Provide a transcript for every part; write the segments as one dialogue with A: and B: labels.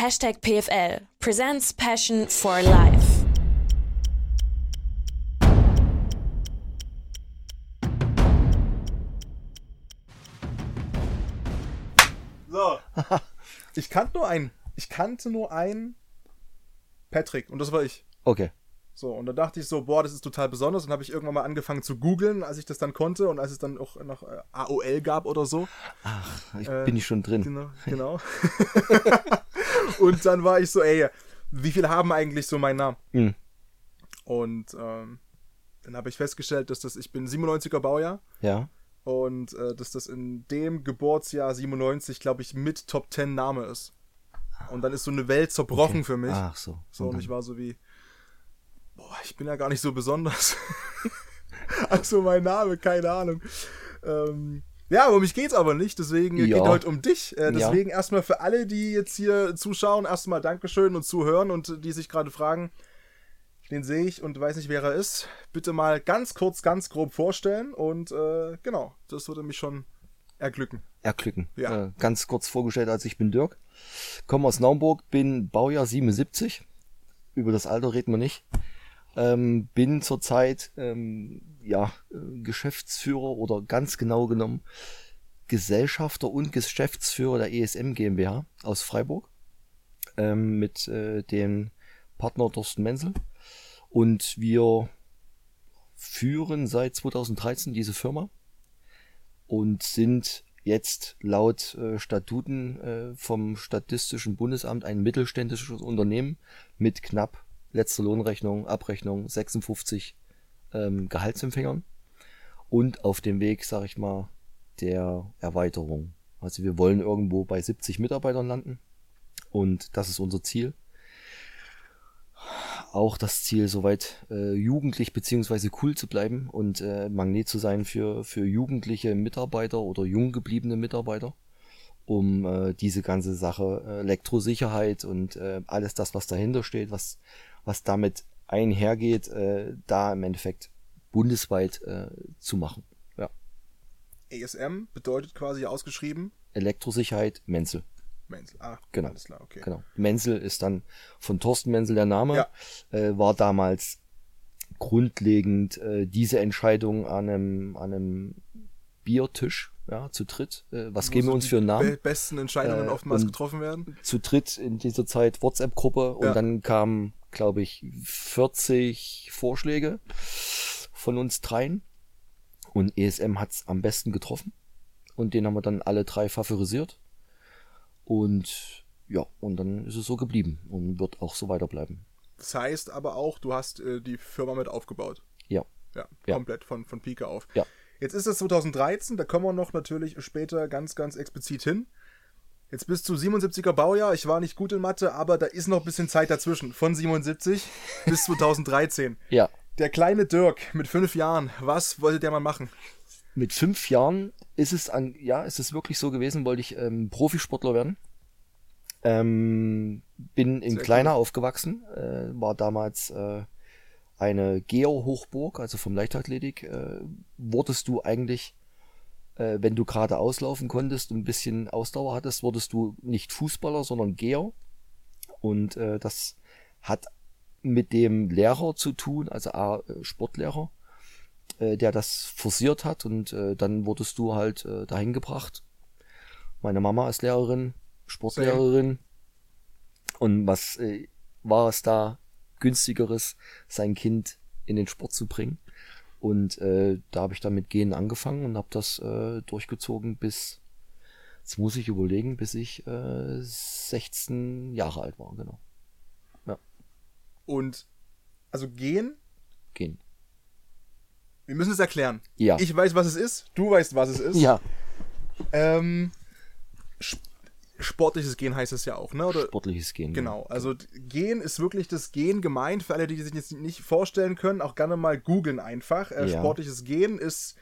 A: Hashtag PFL presents Passion for Life.
B: So. Ich kannte nur einen. Ich kannte nur einen Patrick und das war ich.
C: Okay.
B: So, und da dachte ich so, boah, das ist total besonders. Und habe ich irgendwann mal angefangen zu googeln, als ich das dann konnte und als es dann auch noch äh, AOL gab oder so.
C: Ach, ich
B: Äh,
C: bin ich schon drin.
B: Genau. genau. und dann war ich so, ey, wie viele haben eigentlich so meinen Namen?
C: Hm.
B: Und ähm, dann habe ich festgestellt, dass das, ich bin 97er Baujahr
C: Ja.
B: und äh, dass das in dem Geburtsjahr 97, glaube ich, mit Top 10 Name ist. Und dann ist so eine Welt zerbrochen
C: Okay.
B: für mich.
C: Ach so.
B: So,
C: Und
B: und ich war so wie, boah, ich bin ja gar nicht so besonders. also mein Name, keine Ahnung. Ähm, ja, um mich geht's aber nicht, deswegen
C: Ja.
B: geht heute um dich. Äh,
C: Ja.
B: deswegen erstmal für alle, die jetzt hier zuschauen, erstmal Dankeschön und zuhören und die sich gerade fragen, den sehe ich und weiß nicht, wer er ist. Bitte mal ganz kurz, ganz grob vorstellen und äh, genau, das würde mich schon erglücken.
C: erglücken.
B: Ja.
C: Äh, ganz kurz vorgestellt, als ich bin Dirk. Komme aus Naumburg, bin Baujahr 77. Über das Alter reden wir nicht. Ähm, bin zurzeit ähm, ja, äh, Geschäftsführer oder ganz genau genommen Gesellschafter und Geschäftsführer der ESM GmbH aus Freiburg ähm, mit äh, dem Partner Thorsten Menzel. Und wir führen seit 2013 diese Firma und sind jetzt laut äh, Statuten äh, vom Statistischen Bundesamt ein mittelständisches Unternehmen mit knapp letzter Lohnrechnung, Abrechnung 56 ähm, Gehaltsempfängern und auf dem Weg, sag ich mal, der Erweiterung. Also wir wollen irgendwo bei 70 Mitarbeitern landen und das ist unser Ziel. Auch das Ziel, soweit äh, jugendlich beziehungsweise cool zu bleiben und äh, Magnet zu sein für, für jugendliche Mitarbeiter oder jung gebliebene Mitarbeiter, um äh, diese ganze Sache äh, Elektrosicherheit und äh, alles das, was dahinter steht, was, was damit einhergeht, äh, da im Endeffekt bundesweit äh, zu machen. Ja.
B: ASM bedeutet quasi ausgeschrieben
C: Elektrosicherheit Menzel.
B: Menzel. Ah,
C: Genau.
B: alles klar, okay.
C: Genau. Menzel ist dann von Thorsten Menzel der Name.
B: Ja.
C: Äh, war damals grundlegend äh, diese Entscheidung an einem, an einem Biertisch, ja, zu dritt. Äh, was
B: Wo
C: geben wir uns
B: die
C: für einen Namen?
B: be- besten Entscheidungen
C: Äh,
B: oftmals getroffen werden.
C: zu dritt in dieser Zeit WhatsApp-Gruppe und
B: Ja.
C: dann kamen, glaube ich, 40 Vorschläge von uns dreien. Und ESM hat's am besten getroffen. Und den haben wir dann alle drei favorisiert. Und ja, und dann ist es so geblieben und wird auch so weiterbleiben.
B: Das heißt aber auch, du hast äh, die Firma mit aufgebaut.
C: Ja.
B: Ja,
C: Ja.
B: komplett von, von Pike auf.
C: Ja.
B: Jetzt ist es 2013, da kommen wir noch natürlich später ganz, ganz explizit hin. Jetzt bist du 77er Baujahr, ich war nicht gut in Mathe, aber da ist noch ein bisschen Zeit dazwischen. Von 77 bis 2013.
C: Ja.
B: Der kleine Dirk mit fünf Jahren, was wollte der mal machen?
C: Mit fünf Jahren ist es an, ja, ist es wirklich so gewesen, wollte ich ähm, Profisportler werden. Ähm, bin in
B: Sehr
C: Kleiner aufgewachsen, äh, war damals äh, eine Geo-Hochburg, also vom Leichtathletik. Äh, wurdest du eigentlich, äh, wenn du gerade auslaufen konntest und ein bisschen Ausdauer hattest, wurdest du nicht Fußballer, sondern Geo. Und äh, das hat mit dem Lehrer zu tun, also A, äh, Sportlehrer, äh, der das forciert hat und äh, dann wurdest du halt äh, dahin gebracht. Meine Mama ist Lehrerin, Sportlehrerin. Und was äh, war es da günstigeres, sein Kind in den Sport zu bringen? Und äh, da habe ich dann mit Gehen angefangen und habe das äh, durchgezogen bis, jetzt muss ich überlegen, bis ich äh, 16 Jahre alt war, genau.
B: Und also gehen,
C: Gehen.
B: wir müssen es erklären.
C: Ja.
B: Ich weiß, was es ist, du weißt, was es ist.
C: Ja,
B: Ähm, sportliches Gehen heißt es ja auch, ne? Oder
C: sportliches Gehen.
B: Genau, also Gehen ist wirklich das Gehen gemeint. Für alle, die sich jetzt nicht vorstellen können, auch gerne mal googeln einfach. Äh,
C: Ja.
B: Sportliches Gehen ist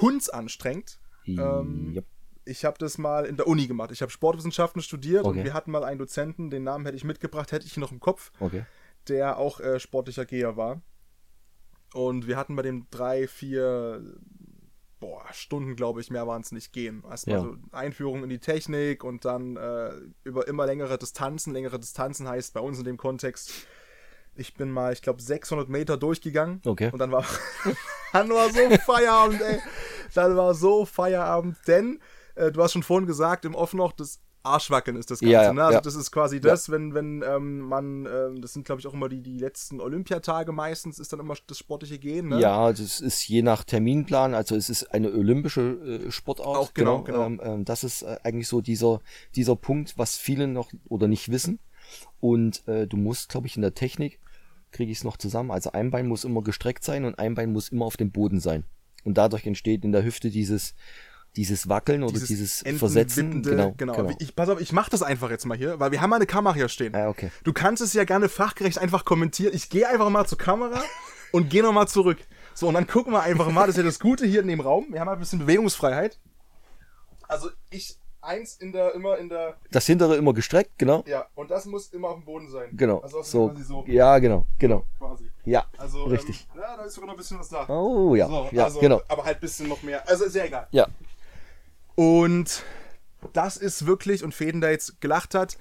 B: hundsanstrengend. Ähm,
C: ja.
B: Ich habe das mal in der Uni gemacht. Ich habe Sportwissenschaften studiert und
C: Okay.
B: wir hatten mal einen Dozenten, den Namen hätte ich mitgebracht, hätte ich noch im Kopf,
C: Okay.
B: der auch äh, sportlicher Geher war. Und wir hatten bei dem drei, vier boah, Stunden, glaube ich, mehr waren es nicht gehen. Erstmal
C: Ja.
B: so Einführung in die Technik und dann äh, über immer längere Distanzen. Längere Distanzen heißt bei uns in dem Kontext, ich bin mal, ich glaube, 600 Meter durchgegangen.
C: Okay.
B: Und dann war, dann war so Feierabend, ey. Dann war so Feierabend, denn äh, du hast schon vorhin gesagt, im Off noch, das Arschwackeln ist das Ganze.
C: Ja, ja,
B: ne? Also
C: ja.
B: das ist quasi das, wenn, wenn ähm, man, ähm, das sind glaube ich auch immer die, die letzten Olympiatage meistens, ist dann immer das sportliche Gehen. Ne?
C: Ja, das ist je nach Terminplan, also es ist eine olympische äh, Sportart.
B: Auch genau, genau.
C: Ähm, ähm, das ist äh, eigentlich so dieser, dieser Punkt, was viele noch oder nicht wissen. Und äh, du musst, glaube ich, in der Technik, kriege ich es noch zusammen, also ein Bein muss immer gestreckt sein und ein Bein muss immer auf dem Boden sein. Und dadurch entsteht in der Hüfte dieses, dieses Wackeln oder dieses,
B: Enden-
C: Versetzen. Genau,
B: genau.
C: genau.
B: Ich, pass auf, ich mach das einfach jetzt mal hier, weil wir haben eine Kamera hier stehen.
C: Ah, okay.
B: Du kannst es ja gerne fachgerecht einfach kommentieren. Ich gehe einfach mal zur Kamera und gehe nochmal zurück. So, und dann gucken wir einfach mal, das ist ja das Gute hier in dem Raum. Wir haben halt ein bisschen Bewegungsfreiheit. Also ich, eins in der, immer in der,
C: Das hintere immer gestreckt, genau.
B: ja, und das muss immer auf dem Boden sein.
C: Genau.
B: Also
C: so,
B: quasi so,
C: Ja, genau, genau.
B: quasi.
C: Ja,
B: Also,
C: richtig.
B: Ähm, ja, da ist sogar noch ein bisschen was da.
C: Oh ja,
B: So,
C: ja,
B: also,
C: genau.
B: Aber halt ein bisschen noch mehr. Also ist ja egal.
C: Ja,
B: Und das ist wirklich, und Fäden da jetzt gelacht hat,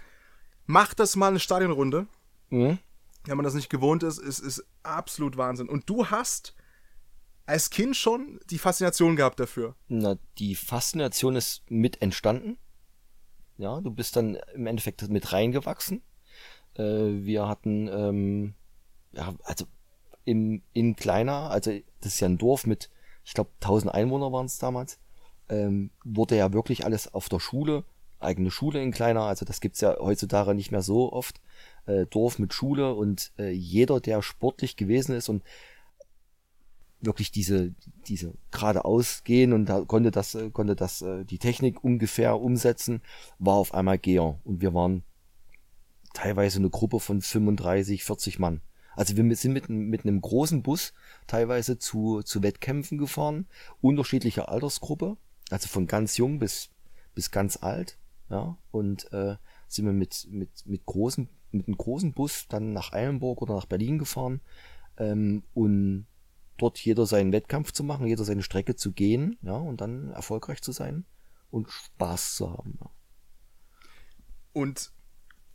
B: macht das mal eine Stadionrunde.
C: mhm.
B: Wenn man das nicht gewohnt ist, ist, ist absolut Wahnsinn. Und du hast als Kind schon die Faszination gehabt dafür.
C: Na, die Faszination ist mit entstanden. Ja, du bist dann im Endeffekt mit reingewachsen. Äh, wir hatten, ähm, ja, also im, in kleiner, also das ist ja ein Dorf mit, ich glaube, 1000 Einwohner waren es damals, ähm, wurde ja wirklich alles auf der Schule, eigene Schule in kleiner, also das gibt's ja heutzutage nicht mehr so oft, äh, Dorf mit Schule und äh, jeder, der sportlich gewesen ist und wirklich diese, diese geradeaus gehen und da konnte das, äh, konnte das, äh, die Technik ungefähr umsetzen, war auf einmal Geher. Und wir waren teilweise eine Gruppe von 35, 40 Mann. Also wir sind mit, einem- mit einem großen Bus teilweise zu, zu Wettkämpfen gefahren, unterschiedliche Altersgruppe, also von ganz jung bis, bis ganz alt, ja, und äh, sind wir mit, mit, mit großen, mit einem großen Bus dann nach Eilenburg oder nach Berlin gefahren, ähm, und dort jeder seinen Wettkampf zu machen, jeder seine Strecke zu gehen, ja, und dann erfolgreich zu sein und Spaß zu haben. Ja.
B: Und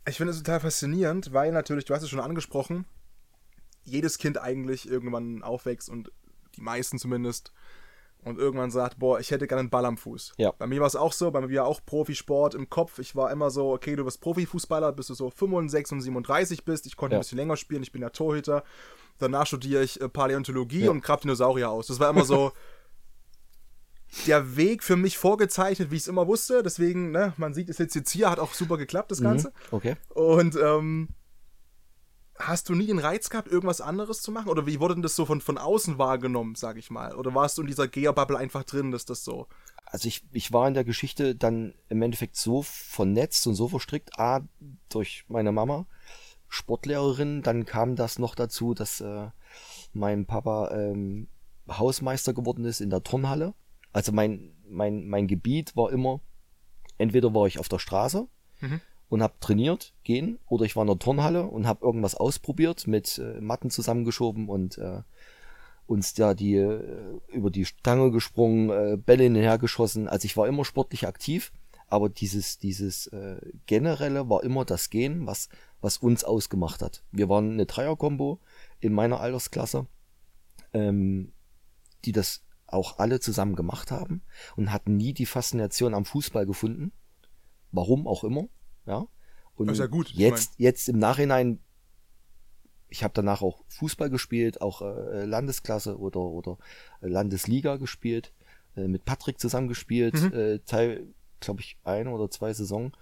B: ich finde es total faszinierend, weil natürlich, du hast es schon angesprochen, jedes Kind eigentlich irgendwann aufwächst und die meisten zumindest und irgendwann sagt, boah, ich hätte gerne einen Ball am Fuß.
C: Ja.
B: Bei mir war es auch so, bei mir war auch Profisport im Kopf. Ich war immer so, okay, du bist Profifußballer, bis du so 65 und 37 bist. Ich konnte
C: Ja.
B: ein bisschen länger spielen, ich bin ja Torhüter. Danach studiere ich äh, Paläontologie
C: Ja.
B: und grab Dinosaurier aus. Das war immer so der Weg für mich vorgezeichnet, wie ich es immer wusste. Deswegen, ne, man sieht es jetzt, jetzt hier, hat auch super geklappt, das Ganze.
C: Mhm. Okay.
B: Und ähm, hast du nie den Reiz gehabt, irgendwas anderes zu machen? Oder wie wurde denn das so von, von außen wahrgenommen, sag ich mal? Oder warst du in dieser Gear-Bubble einfach drin, dass das so.
C: Also ich, ich war in der Geschichte dann im Endeffekt so vernetzt und so verstrickt, A, durch meine Mama, Sportlehrerin, dann kam das noch dazu, dass äh, mein Papa ähm, Hausmeister geworden ist in der Turnhalle. Also mein, mein, mein Gebiet war immer, entweder war ich auf der Straße
B: Mhm.
C: Und habe trainiert, gehen, oder ich war in der Turnhalle und habe irgendwas ausprobiert, mit äh, Matten zusammengeschoben und äh, uns ja die äh, über die Stange gesprungen, äh, Bälle hinterher geschossen. Also ich war immer sportlich aktiv, aber dieses dieses äh, generelle war immer das Gehen, was was uns ausgemacht hat. Wir waren eine Dreierkombo in meiner Altersklasse, ähm, die das auch alle zusammen gemacht haben und hatten nie die Faszination am Fußball gefunden. Warum auch immer, ja. Und
B: Das ist ja gut, ich
C: jetzt jetzt im Nachhinein ich habe danach auch Fußball gespielt, auch äh, Landesklasse oder oder Landesliga gespielt, äh, mit Patrick zusammen gespielt,
B: Mhm.
C: äh, Teil, glaube ich, ein oder zwei Saison.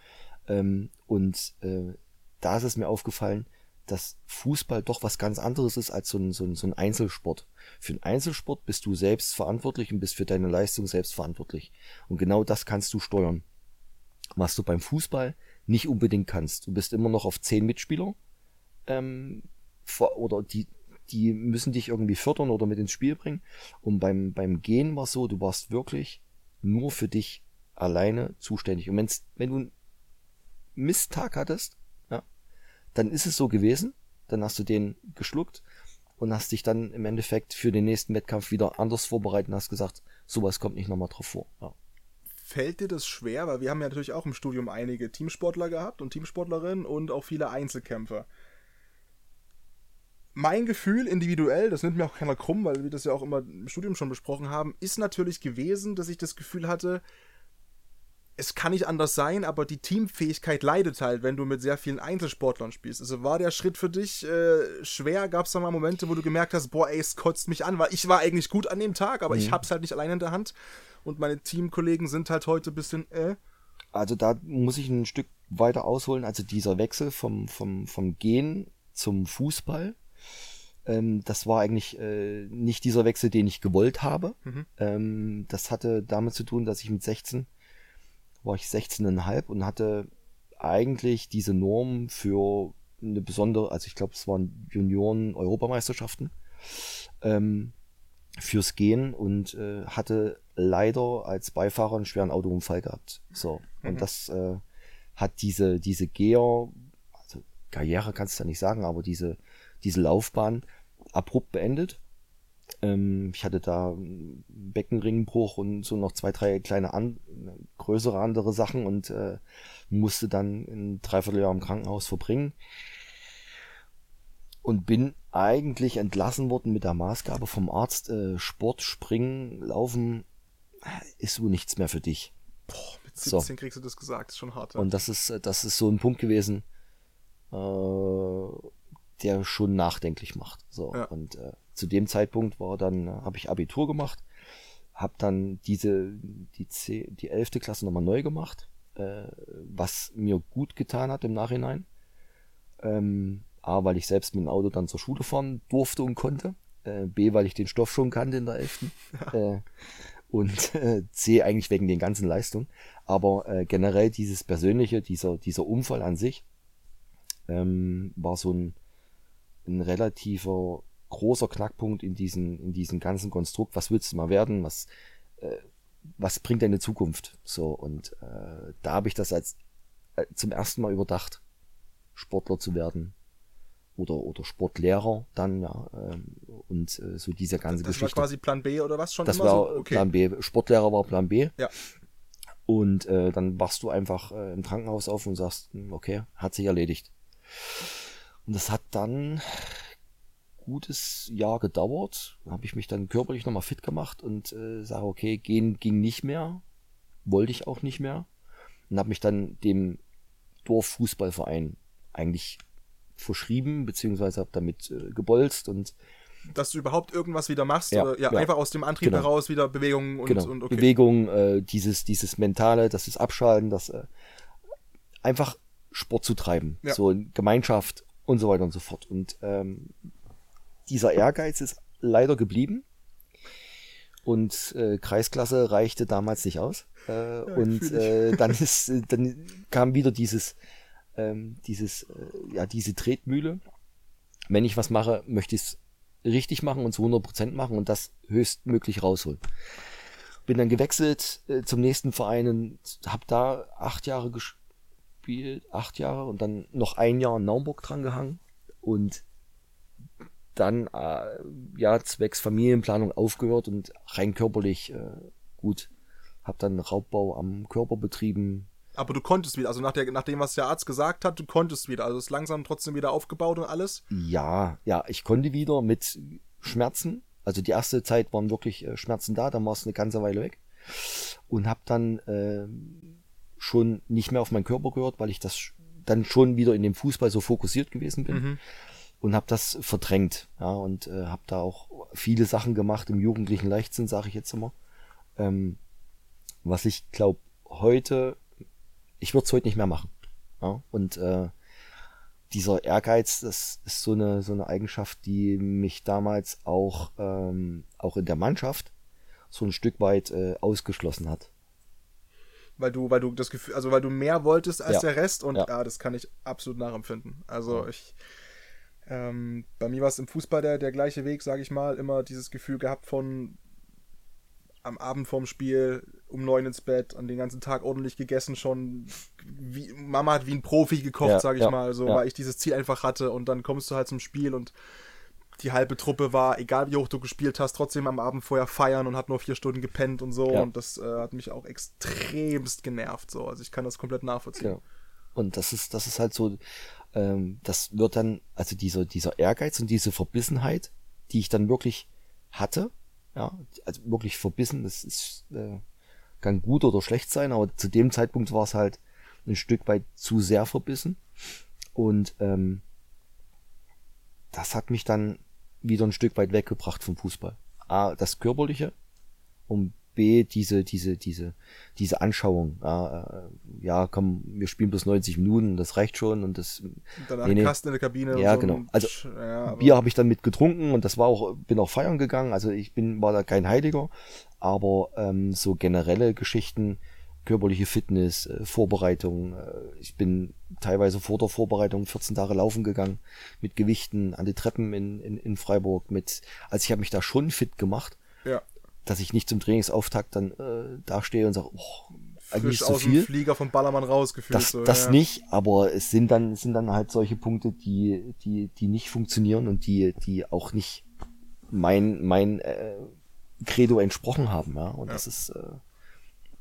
C: Ähm, und äh, da ist es mir aufgefallen, dass Fußball doch was ganz anderes ist als so ein, so ein, so ein Einzelsport. Für einen Einzelsport bist du selbst verantwortlich und bist für deine Leistung selbst verantwortlich. Und genau das kannst du steuern. Was du beim Fußball nicht unbedingt kannst. Du bist immer noch auf zehn Mitspieler ähm, oder die, die müssen dich irgendwie fördern oder mit ins Spiel bringen. Und beim, beim Gehen war es so, du warst wirklich nur für dich alleine zuständig. Und wenn's, wenn du einen Misttag hattest, ja, dann ist es so gewesen, dann hast du den geschluckt und hast dich dann im Endeffekt für den nächsten Wettkampf wieder anders vorbereitet und hast gesagt, sowas kommt nicht nochmal drauf vor. Ja.
B: Fällt dir das schwer? Weil wir haben ja natürlich auch im Studium einige Teamsportler gehabt und Teamsportlerinnen und auch viele Einzelkämpfer. Mein Gefühl individuell, das nimmt mir auch keiner krumm, weil wir das ja auch immer im Studium schon besprochen haben, ist natürlich gewesen, dass ich das Gefühl hatte, es kann nicht anders sein, aber die Teamfähigkeit leidet halt, wenn du mit sehr vielen Einzelsportlern spielst. Also war der Schritt für dich äh, schwer? Gab es da mal Momente, wo du gemerkt hast, boah, ey, es kotzt mich an, weil ich war eigentlich gut an dem Tag, aber mhm. ich hab's halt nicht allein in der Hand und meine Teamkollegen sind halt heute ein bisschen äh.
C: Also da muss ich ein Stück weiter ausholen. Also dieser Wechsel vom, vom, vom Gehen zum Fußball, ähm, das war eigentlich äh, nicht dieser Wechsel, den ich gewollt habe. Mhm. Ähm, das hatte damit zu tun, dass ich mit 16 war ich 16,5 und hatte eigentlich diese Norm für eine besondere, also ich glaube, es waren Junioren-Europameisterschaften ähm, fürs Gehen und äh, hatte leider als Beifahrer einen schweren Autounfall gehabt. So. Mhm. Und das äh, hat diese, diese Geher, also Karriere kannst du ja nicht sagen, aber diese, diese Laufbahn abrupt beendet. Ähm, ich hatte da Beckenringbruch und so noch zwei, drei kleine an, größere andere Sachen und äh, musste dann ein Dreivierteljahr im Krankenhaus verbringen. Und bin eigentlich entlassen worden mit der Maßgabe vom Arzt, äh, Sport, Springen, Laufen ist wohl nichts mehr für dich.
B: Boah, mit 17 so. kriegst du das gesagt, ist schon hart.
C: Ja. Und das ist, das ist so ein Punkt gewesen, äh, der schon nachdenklich macht. So. Ja. Und äh, zu dem Zeitpunkt war dann, äh, habe ich Abitur gemacht, habe dann diese, die, C, die 11. Klasse nochmal neu gemacht, äh, was mir gut getan hat im Nachhinein. Ähm, A, weil ich selbst mit dem Auto dann zur Schule fahren durfte und konnte. Äh, B, weil ich den Stoff schon kannte in der 11. Ja. Äh, und äh, C, eigentlich wegen den ganzen Leistungen. Aber äh, generell dieses Persönliche, dieser, dieser Unfall an sich, ähm, war so ein, ein relativer großer Knackpunkt in diesem in diesem ganzen Konstrukt. Was willst du mal werden? Was, äh, was bringt deine Zukunft? So, und äh, da habe ich das als äh, zum ersten Mal überdacht, Sportler zu werden. Oder, oder Sportlehrer dann, ja. Ähm, und äh, so diese ganze
B: das
C: Geschichte.
B: Das war quasi Plan B oder was schon?
C: Das war so? okay. Plan B. Sportlehrer war Plan B.
B: Ja.
C: Und äh, dann wachst du einfach äh, im Krankenhaus auf und sagst, hm, okay, hat sich erledigt. Und das hat dann, gutes Jahr gedauert. Habe ich mich dann körperlich nochmal fit gemacht und äh, sage, okay, gehen ging nicht mehr. Wollte ich auch nicht mehr. Und habe mich dann dem Dorffußballverein eigentlich verschrieben, beziehungsweise habe damit äh, gebolzt und
B: dass du überhaupt irgendwas wieder machst ja, oder ja, ja. einfach aus dem Antrieb genau. heraus wieder Bewegungen und,
C: genau.
B: und
C: okay. Bewegung, äh, dieses, dieses Mentale, das ist Abschalten, das äh, einfach Sport zu treiben, ja. so in Gemeinschaft und so weiter und so fort. Und ähm, dieser Ehrgeiz ist leider geblieben. Und äh, Kreisklasse reichte damals nicht aus. Äh, ja, und äh, dann ist, äh, dann kam wieder dieses, ähm, dieses, äh, ja, diese Tretmühle. Wenn ich was mache, möchte ich es richtig machen und zu 100% machen und das höchstmöglich rausholen. Bin dann gewechselt äh, zum nächsten Verein und habe da acht Jahre gespielt, acht Jahre und dann noch ein Jahr in Naumburg dran gehangen und dann äh, ja zwecks Familienplanung aufgehört und rein körperlich äh, gut. Hab dann Raubbau am Körper betrieben.
B: Aber du konntest wieder, also nach, der, nach dem, was der Arzt gesagt hat, du konntest wieder. Also ist langsam trotzdem wieder aufgebaut und alles?
C: Ja, ja, ich konnte wieder mit Schmerzen. Also die erste Zeit waren wirklich äh, Schmerzen da, dann war es eine ganze Weile weg. Und hab dann äh, schon nicht mehr auf meinen Körper gehört, weil ich das dann schon wieder in dem Fußball so fokussiert gewesen bin. Mhm und habe das verdrängt. Ja, und äh, habe da auch viele Sachen gemacht im jugendlichen Leichtsinn, sage ich jetzt immer. Ähm, was ich glaube heute, ich würde es heute nicht mehr machen. Ja, und äh, dieser Ehrgeiz, das ist so eine so eine Eigenschaft, die mich damals auch ähm, auch in der Mannschaft so ein Stück weit äh, ausgeschlossen hat.
B: Weil du, weil du das Gefühl, also weil du mehr wolltest als ja. der Rest und ja. ja. das kann ich absolut nachempfinden. Also ich ähm, bei mir war es im Fußball der, der gleiche Weg, sage ich mal. Immer dieses Gefühl gehabt von am Abend vorm Spiel um neun ins Bett, an den ganzen Tag ordentlich gegessen schon. Wie, Mama hat wie ein Profi gekocht, ja, sage ich ja, mal, so, ja. weil ich dieses Ziel einfach hatte und dann kommst du halt zum Spiel und die halbe Truppe war, egal wie hoch du gespielt hast, trotzdem am Abend vorher feiern und hat nur vier Stunden gepennt und so.
C: Ja.
B: Und das äh, hat mich auch extremst genervt. So. Also ich kann das komplett nachvollziehen.
C: Genau. Und das ist, das ist halt so, ähm, das wird dann, also dieser, dieser Ehrgeiz und diese Verbissenheit, die ich dann wirklich hatte, ja, also wirklich verbissen, das ist, äh, kann gut oder schlecht sein, aber zu dem Zeitpunkt war es halt ein Stück weit zu sehr verbissen. Und ähm, das hat mich dann wieder ein Stück weit weggebracht vom Fußball. A, das Körperliche und B, diese, diese, diese, diese Anschauung. Ja, äh, ja, komm, wir spielen bloß 90 Minuten, das reicht schon und das.
B: Und danach
C: Nee, nee.
B: Kasten in der Kabine.
C: Ja,
B: und so
C: genau. Also,
B: ja,
C: Bier habe ich dann mit getrunken und das war auch, bin auch feiern gegangen. Also ich bin, war da kein Heiliger, aber ähm, so generelle Geschichten, körperliche Fitness, äh, Vorbereitung. Äh, ich bin teilweise vor der Vorbereitung 14 Tage laufen gegangen mit Gewichten an die Treppen in, in, in Freiburg. Mit, also ich habe mich da schon fit gemacht,
B: ja.
C: Dass ich nicht zum Trainingsauftakt dann äh, da stehe und sage, oh, eigentlich
B: Frisch
C: ist zu
B: aus dem
C: viel.
B: Flieger vom Ballermann rausgefühlt.
C: Das,
B: so,
C: das
B: ja.
C: nicht, aber es sind dann, sind dann halt solche Punkte, die, die, die nicht funktionieren und die, die auch nicht mein, mein äh, Credo entsprochen haben, ja. Und das ist, äh,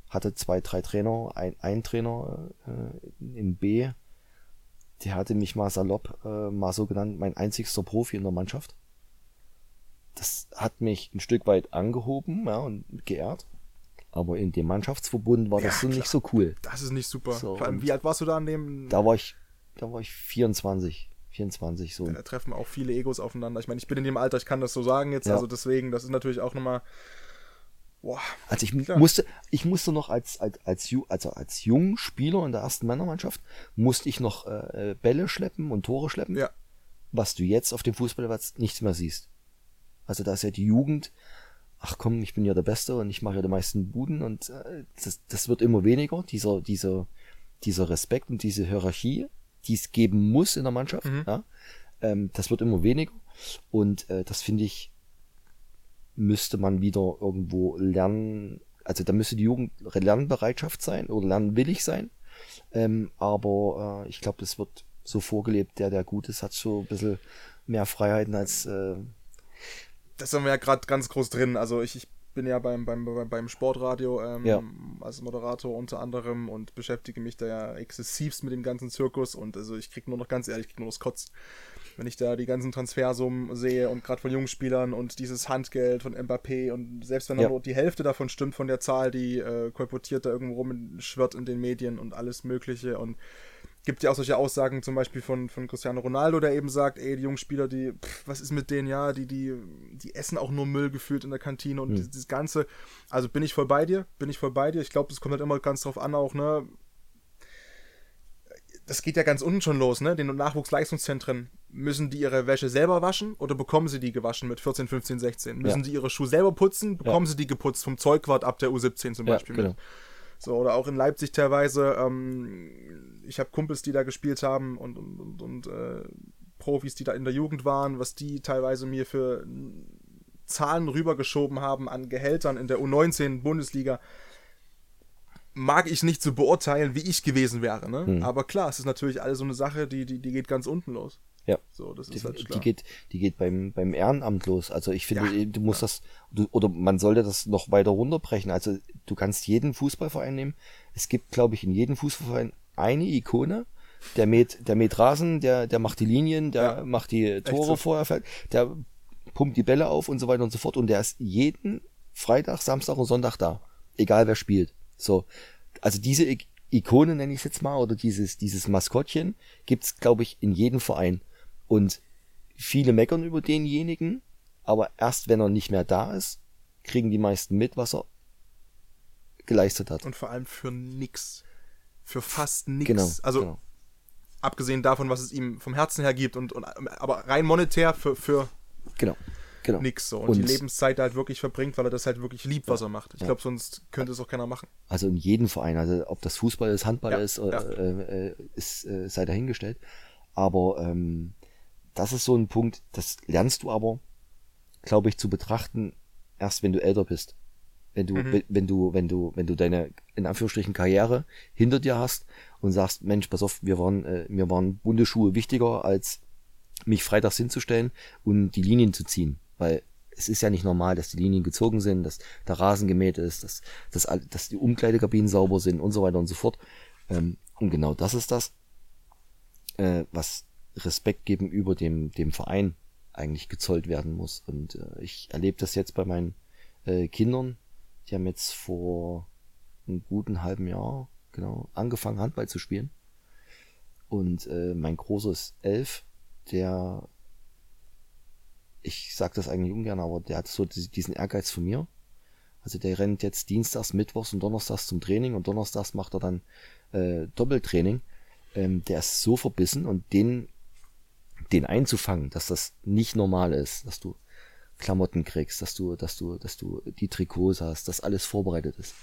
C: hatte zwei, drei Trainer, ein, ein Trainer äh, in B, der hatte mich mal salopp, äh, mal so genannt, mein einzigster Profi in der Mannschaft. Das hat mich ein Stück weit angehoben, ja, und geehrt. Aber in dem Mannschaftsverbund war das
B: Ja,
C: so
B: klar.
C: nicht so cool.
B: Das ist nicht super.
C: So,
B: Vor allem, wie alt warst du da an dem?
C: Da war ich, da war ich 24, 24 so.
B: da treffen auch viele Egos aufeinander. Ich meine, ich bin in dem Alter, ich kann das so sagen jetzt.
C: Ja.
B: Also deswegen, das ist natürlich auch nochmal. Boah,
C: Also ich
B: Klar.
C: musste, ich musste noch als, als, als, also als junger Spieler in der ersten Männermannschaft, musste ich noch äh, Bälle schleppen und Tore schleppen,
B: ja.
C: was du jetzt auf dem Fußballplatz nichts mehr siehst. Also da ist ja die Jugend, ach komm, ich bin ja der Beste und ich mache ja die meisten Buden und äh, das, das wird immer weniger, dieser, dieser, dieser Respekt und diese Hierarchie, die es geben muss in der Mannschaft, ja, ähm, das wird immer weniger und äh, das finde ich, müsste man wieder irgendwo lernen, also da müsste die Jugend Lernbereitschaft sein oder lernwillig sein, ähm, aber äh, ich glaube, das wird so vorgelebt, der, der gut ist, hat so ein bisschen mehr Freiheiten als äh,
B: Das sind wir ja gerade ganz groß drin. Also ich, ich bin ja beim, beim, beim- Sportradio ähm,
C: Ja.
B: als Moderator unter anderem und beschäftige mich da ja exzessivst mit dem ganzen Zirkus und also ich krieg nur noch ganz ehrlich, ich krieg nur das Kotzen. Wenn ich da die ganzen Transfersummen sehe und gerade von jungen Spielern und dieses Handgeld von Mbappé und selbst wenn
C: Ja.
B: nur die Hälfte davon stimmt von der Zahl, die äh, kolportiert da irgendwo rumschwirrt in den Medien und alles Mögliche und gibt ja auch solche Aussagen zum Beispiel von, von Cristiano Ronaldo, der eben sagt, ey, die jungen Spieler, die, pff, was ist mit denen, ja, die, die, die essen auch nur Müll gefühlt in der Kantine und
C: Hm.
B: das, Ganze, also bin ich voll bei dir, bin ich voll bei dir. Ich glaube, das kommt halt immer ganz drauf an auch, ne, das geht ja ganz unten schon los, ne? Den Nachwuchsleistungszentren, müssen die ihre Wäsche selber waschen oder bekommen sie die gewaschen mit 14, 15, 16? Müssen
C: Ja.
B: sie ihre Schuhe selber putzen, bekommen sie die geputzt vom Zeugwart ab der U17 zum
C: Ja,
B: Beispiel
C: genau.
B: mit? So, oder auch in Leipzig teilweise, ähm, ich habe Kumpels, die da gespielt haben und, und, und, und äh, Profis, die da in der Jugend waren, was die teilweise mir für Zahlen rübergeschoben haben an Gehältern in der U19 Bundesliga, mag ich nicht so beurteilen, wie ich gewesen wäre. Ne?
C: Hm.
B: Aber klar, es ist natürlich alles so eine Sache, die, die, die geht ganz unten los.
C: Ja.
B: So, das
C: Die,
B: ist halt
C: die
B: klar.
C: geht, die geht beim, beim Ehrenamt los. Also ich finde,
B: Ja,
C: du musst das, du, oder man sollte das noch weiter runterbrechen. Also du kannst jeden Fußballverein nehmen. Es gibt, glaube ich, in jedem Fußballverein eine Ikone. Der mäht, der mäht Rasen, der, der macht die Linien, der
B: Ja,
C: macht die Tore
B: so.
C: vorher, fällt, der pumpt die Bälle auf und so weiter und so fort. Und der ist jeden Freitag, Samstag und Sonntag da. Egal wer spielt. So. Also diese Ik- Ikone nenne ich es jetzt mal, oder dieses, dieses Maskottchen gibt's, glaube ich, in jedem Verein. Und viele meckern über denjenigen, aber erst wenn er nicht mehr da ist, kriegen die meisten mit, was er geleistet hat.
B: Und vor allem für nix. Für fast nix.
C: Genau.
B: also
C: genau.
B: abgesehen davon, was es ihm vom Herzen her gibt und, und aber rein monetär für, für
C: genau. genau.
B: nix so. Und,
C: Und-
B: die Lebenszeit halt wirklich verbringt, weil er das halt wirklich liebt, was er macht. Ich
C: Ja.
B: glaube, sonst könnte es auch keiner machen.
C: Also in jedem Verein, also ob das Fußball ist, Handball
B: Ja,
C: ist,
B: ja.
C: äh, äh, ist äh, sei dahingestellt. Aber ähm, das ist so ein Punkt, das lernst du aber, glaube ich, zu betrachten, erst wenn du älter bist. Wenn du,
B: Mhm.
C: wenn, du, wenn du, wenn du deine, in Anführungsstrichen, Karriere hinter dir hast und sagst, Mensch, pass auf, wir waren, äh, mir waren bunte Schuhe wichtiger als mich freitags hinzustellen und die Linien zu ziehen. Weil es ist ja nicht normal, dass die Linien gezogen sind, dass der Rasen gemäht ist, dass, dass, dass die Umkleidekabinen sauber sind und so weiter und so fort. Ähm, und genau das ist das, äh, was Respekt gegenüber dem, dem Verein eigentlich gezollt werden muss. Und äh, ich erlebe das jetzt bei meinen äh, Kindern. Die haben jetzt vor einem guten halben Jahr genau angefangen Handball zu spielen. Und äh, mein großes elf, der ich sag das eigentlich ungern, aber der hat so diesen Ehrgeiz von mir. Also der rennt jetzt dienstags, mittwochs und donnerstags zum Training und donnerstags macht er dann äh, Doppeltraining. Ähm, der ist so verbissen und den, den einzufangen, dass das nicht normal ist, dass du Klamotten kriegst, dass du, dass du, dass du die Trikots hast, dass alles vorbereitet ist.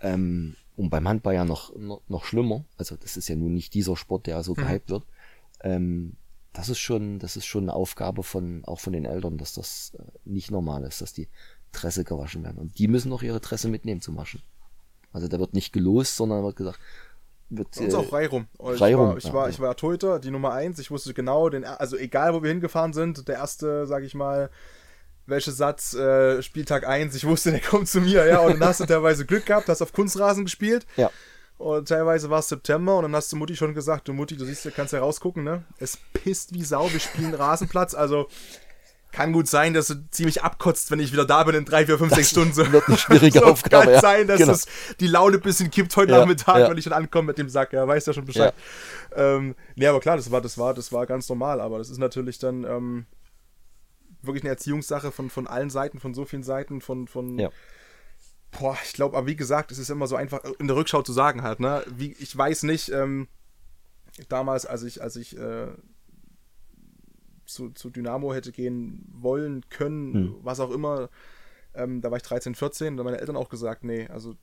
C: Ähm, und beim Handball ja noch, noch, noch schlimmer. Also das ist ja nun nicht dieser Sport, der so mhm. gehypt wird. Ähm, das ist schon, das ist schon eine Aufgabe von, auch von den Eltern, dass das äh, nicht normal ist, dass die Tresse gewaschen werden. Und die müssen noch ihre Tresse mitnehmen zum Waschen. Also da wird nicht gelost, sondern wird gesagt,
B: wird, Bei uns äh, auch Reirum. Ich, Reirum, war, ich, ja, war, ich war Torhüter, die Nummer eins. Ich wusste genau, den, also egal wo wir hingefahren sind, der erste, sag ich mal, welcher Satz, äh, Spieltag 1, ich wusste, der kommt zu mir, ja, und dann hast du teilweise Glück gehabt, hast auf Kunstrasen gespielt.
C: Ja.
B: Und teilweise war es September und dann hast du Mutti schon gesagt, du Mutti, du siehst, du kannst ja rausgucken, ne? Es pisst wie Sau, wir spielen Rasenplatz, also kann gut sein, dass du ziemlich abkotzt, wenn ich wieder da bin in drei, vier, fünf, sechs Stunden. So.
C: Wird eine schwierige so Aufgabe. Kann
B: ja. sein, dass genau. das die Laune ein bisschen kippt heute ja, Nachmittag, ja. wenn ich dann ankomme mit dem Sack. Ja, weißt ja schon Bescheid. Ja. Ähm, nee, aber klar, das war, das war, das war ganz normal, aber das ist natürlich dann ähm, wirklich eine Erziehungssache von, von allen Seiten, von so vielen Seiten, von, von
C: ja.
B: Boah, ich glaube, aber wie gesagt, es ist immer so einfach in der Rückschau zu sagen halt, ne? Wie, ich weiß nicht, ähm, damals, als ich, als ich äh, zu, zu Dynamo hätte gehen wollen, können, hm. was auch immer, ähm, da war ich 13, 14, da haben meine Eltern auch gesagt, nee, also,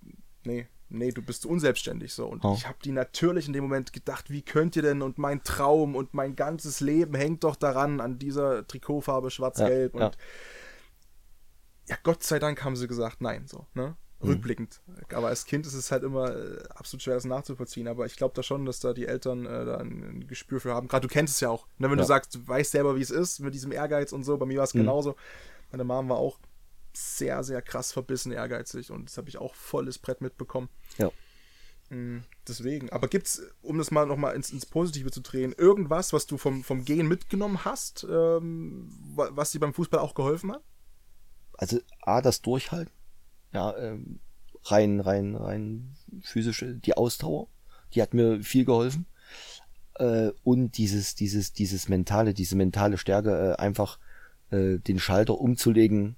B: nee, nee, du bist unselbstständig so. Und oh. ich habe die natürlich in dem Moment gedacht, wie könnt ihr denn und mein Traum und mein ganzes Leben hängt doch daran, an dieser Trikotfarbe schwarz-gelb ja, und ja ja, Gott sei Dank haben sie gesagt, nein, so, ne? Mhm. Rückblickend. Aber als Kind ist es halt immer äh, absolut schwer, das nachzuvollziehen. Aber ich glaube da schon, dass da die Eltern äh, da ein, ein, Gespür für haben. Gerade du kennst es ja auch. Ne? Wenn ja. du sagst, du weißt selber, wie es ist, mit diesem Ehrgeiz und so. Bei mir war es mhm. genauso. Meine Mom war auch sehr, sehr krass verbissen ehrgeizig und das habe ich auch volles Brett mitbekommen.
C: Ja.
B: Mhm, deswegen. Aber gibt es, um das mal nochmal ins, ins Positive zu drehen, irgendwas, was du vom, vom Gehen mitgenommen hast, ähm, was dir beim Fußball auch geholfen hat?
C: also A, das Durchhalten, ja, ähm, rein, rein, rein physische, die Ausdauer, die hat mir viel geholfen. Äh, und dieses, dieses, dieses mentale, diese mentale Stärke, äh, einfach äh, den Schalter umzulegen.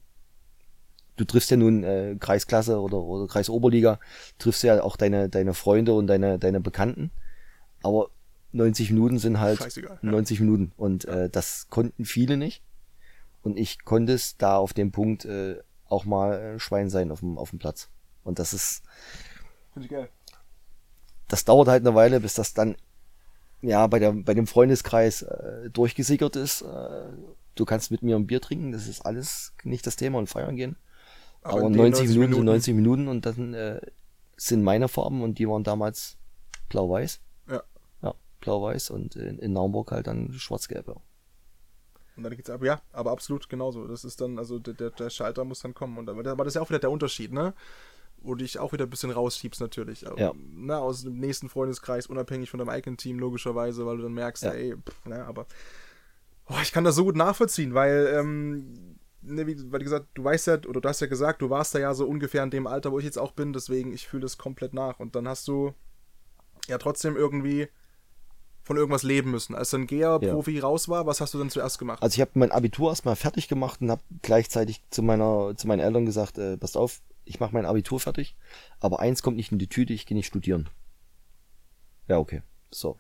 C: Du triffst ja nun äh, Kreisklasse oder, oder Kreisoberliga, triffst ja auch deine, deine Freunde und deine, deine Bekannten. Aber 90 Minuten sind halt Scheißegal, 90 ja. Minuten und äh, das konnten viele nicht. Und ich konnte es da auf dem Punkt äh, auch mal Schwein sein auf dem, auf dem Platz. Und das ist. Finde ich geil. Das dauert halt eine Weile, bis das dann ja bei, der, bei dem Freundeskreis äh, durchgesickert ist. Äh, du kannst mit mir ein Bier trinken, das ist alles nicht das Thema und feiern gehen. Aber, Aber 90, 90 Minuten, Minuten sind 90 Minuten und dann äh, sind meine Farben und die waren damals blau-weiß.
B: Ja.
C: Ja, blau-weiß und in, in Naumburg halt dann schwarz-gelb. Ja.
B: Und dann geht's ab, ja, aber absolut genauso. Das ist dann, also der, der Schalter muss dann kommen. Und aber das ist ja auch wieder der Unterschied, ne? Wo du dich auch wieder ein bisschen rausschiebst, natürlich.
C: Ja.
B: Ne, aus dem nächsten Freundeskreis, unabhängig von deinem eigenen Team, logischerweise, weil du dann merkst, ja. ey, pff, ne, aber oh, ich kann das so gut nachvollziehen, weil, ähm, ne, wie, weil gesagt, du weißt ja, oder du hast ja gesagt, du warst da ja so ungefähr in dem Alter, wo ich jetzt auch bin, deswegen, ich fühle das komplett nach. Und dann hast du ja trotzdem irgendwie von irgendwas leben müssen. Als dann Geher-Profi ja. raus war, was hast du dann zuerst gemacht?
C: Also ich habe mein Abitur erstmal fertig gemacht und habe gleichzeitig zu meiner zu meinen Eltern gesagt, äh, passt auf, ich mache mein Abitur fertig, aber eins kommt nicht in die Tüte, ich gehe nicht studieren. Ja, okay. So.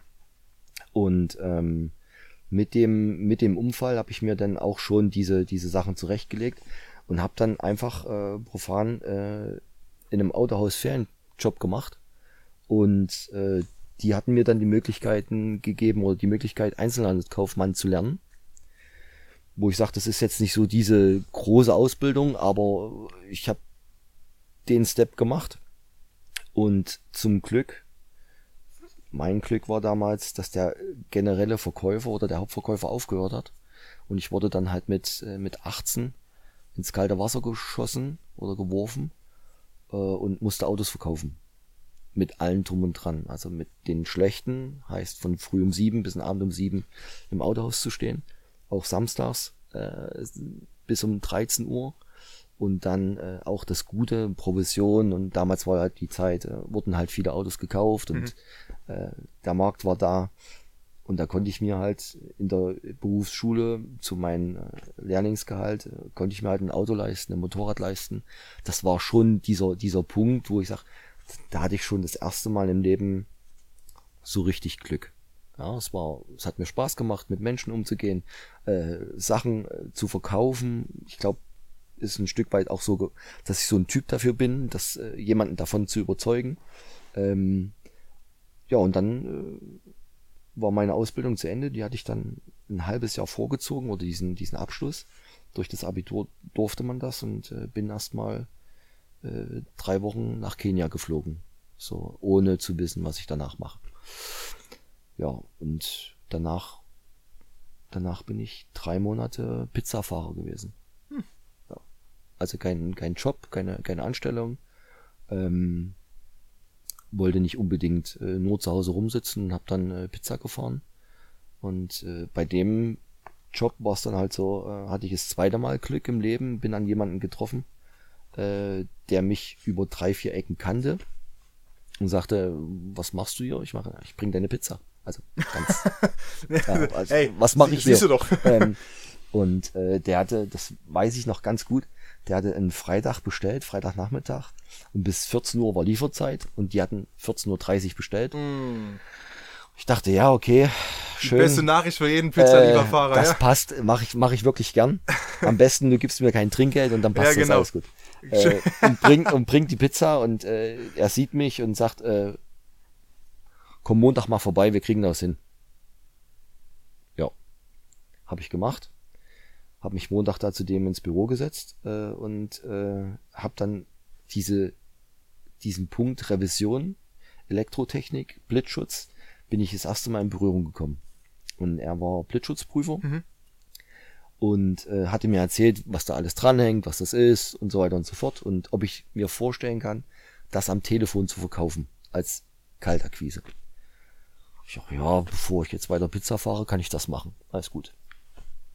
C: Und ähm, mit dem mit dem Unfall habe ich mir dann auch schon diese diese Sachen zurechtgelegt und habe dann einfach äh, profan äh, in einem Autohaus Ferienjob gemacht und äh, die hatten mir dann die Möglichkeiten gegeben oder die Möglichkeit, Einzelhandelskaufmann zu lernen. Wo ich sage, das ist jetzt nicht so diese große Ausbildung, aber ich habe den Step gemacht. Und zum Glück mein Glück war damals, dass der generelle Verkäufer oder der Hauptverkäufer aufgehört hat. Und ich wurde dann halt mit, äh, mit 18 ins kalte Wasser geschossen oder geworfen äh, und musste Autos verkaufen. Mit allen drum und dran. Also mit den schlechten, heißt von früh um sieben bis Abend um sieben im Autohaus zu stehen. Auch samstags äh, bis um 13 Uhr. Und dann äh, auch das Gute, Provision. Und damals war halt die Zeit, äh, wurden halt viele Autos gekauft und mhm. äh, der Markt war da. Und da konnte ich mir halt in der Berufsschule zu meinem äh, Lehrlingsgehalt, äh, konnte ich mir halt ein Auto leisten, ein Motorrad leisten. Das war schon dieser, dieser Punkt, wo ich sage, da hatte ich schon das erste Mal im Leben so richtig Glück. Ja, es war, es hat mir Spaß gemacht, mit Menschen umzugehen, äh, Sachen äh, zu verkaufen. Ich glaube, ist ein Stück weit auch so, dass ich so ein Typ dafür bin, dass äh, jemanden davon zu überzeugen. Ähm, ja, und dann äh, war meine Ausbildung zu Ende. Die hatte ich dann ein halbes Jahr vorgezogen oder diesen, diesen Abschluss. Durch das Abitur durfte man das und äh, bin erstmal äh, drei Wochen nach Kenia geflogen. So, ohne zu wissen, was ich danach mache. Ja, und danach, danach bin ich drei Monate Pizzafahrer gewesen. Hm. Ja. Also kein, kein Job, keine, keine Anstellung. Ähm, wollte nicht unbedingt äh, nur zu Hause rumsitzen und habe dann äh, Pizza gefahren. Und äh, bei dem Job war es dann halt so, äh, hatte ich das zweite Mal Glück im Leben, bin an jemanden getroffen, äh, der mich über drei, vier Ecken kannte und sagte, was machst du hier? Ich mache, ich bring deine Pizza. Also ganz, ja, also, hey, was mache ich hier?
B: Siehst du doch.
C: ähm, und äh, der hatte, das weiß ich noch ganz gut, der hatte einen Freitag bestellt, Freitagnachmittag. Und bis 14 Uhr war Lieferzeit und die hatten 14.30 Uhr bestellt. Mm. Ich dachte, ja, okay, schön.
B: Die beste Nachricht für jeden Pizzalieferfahrer.
C: Äh, das ja. passt, mache ich, mach ich wirklich gern. Am besten, du gibst mir kein Trinkgeld und dann passt ja, genau. das alles gut. Äh, und, bringt, und bringt die Pizza und äh, er sieht mich und sagt, äh, komm Montag mal vorbei, wir kriegen das hin. Ja, habe ich gemacht habe mich Montag da zu dem ins Büro gesetzt äh, und äh, habe dann diese diesen Punkt Revision, Elektrotechnik, Blitzschutz, bin ich das erste Mal in Berührung gekommen. Und er war Blitzschutzprüfer mhm. Und äh, hatte mir erzählt, was da alles dranhängt, was das ist und so weiter und so fort und ob ich mir vorstellen kann, das am Telefon zu verkaufen als Kaltakquise. Ich dachte, ja, bevor ich jetzt weiter Pizza fahre, kann ich das machen. Alles gut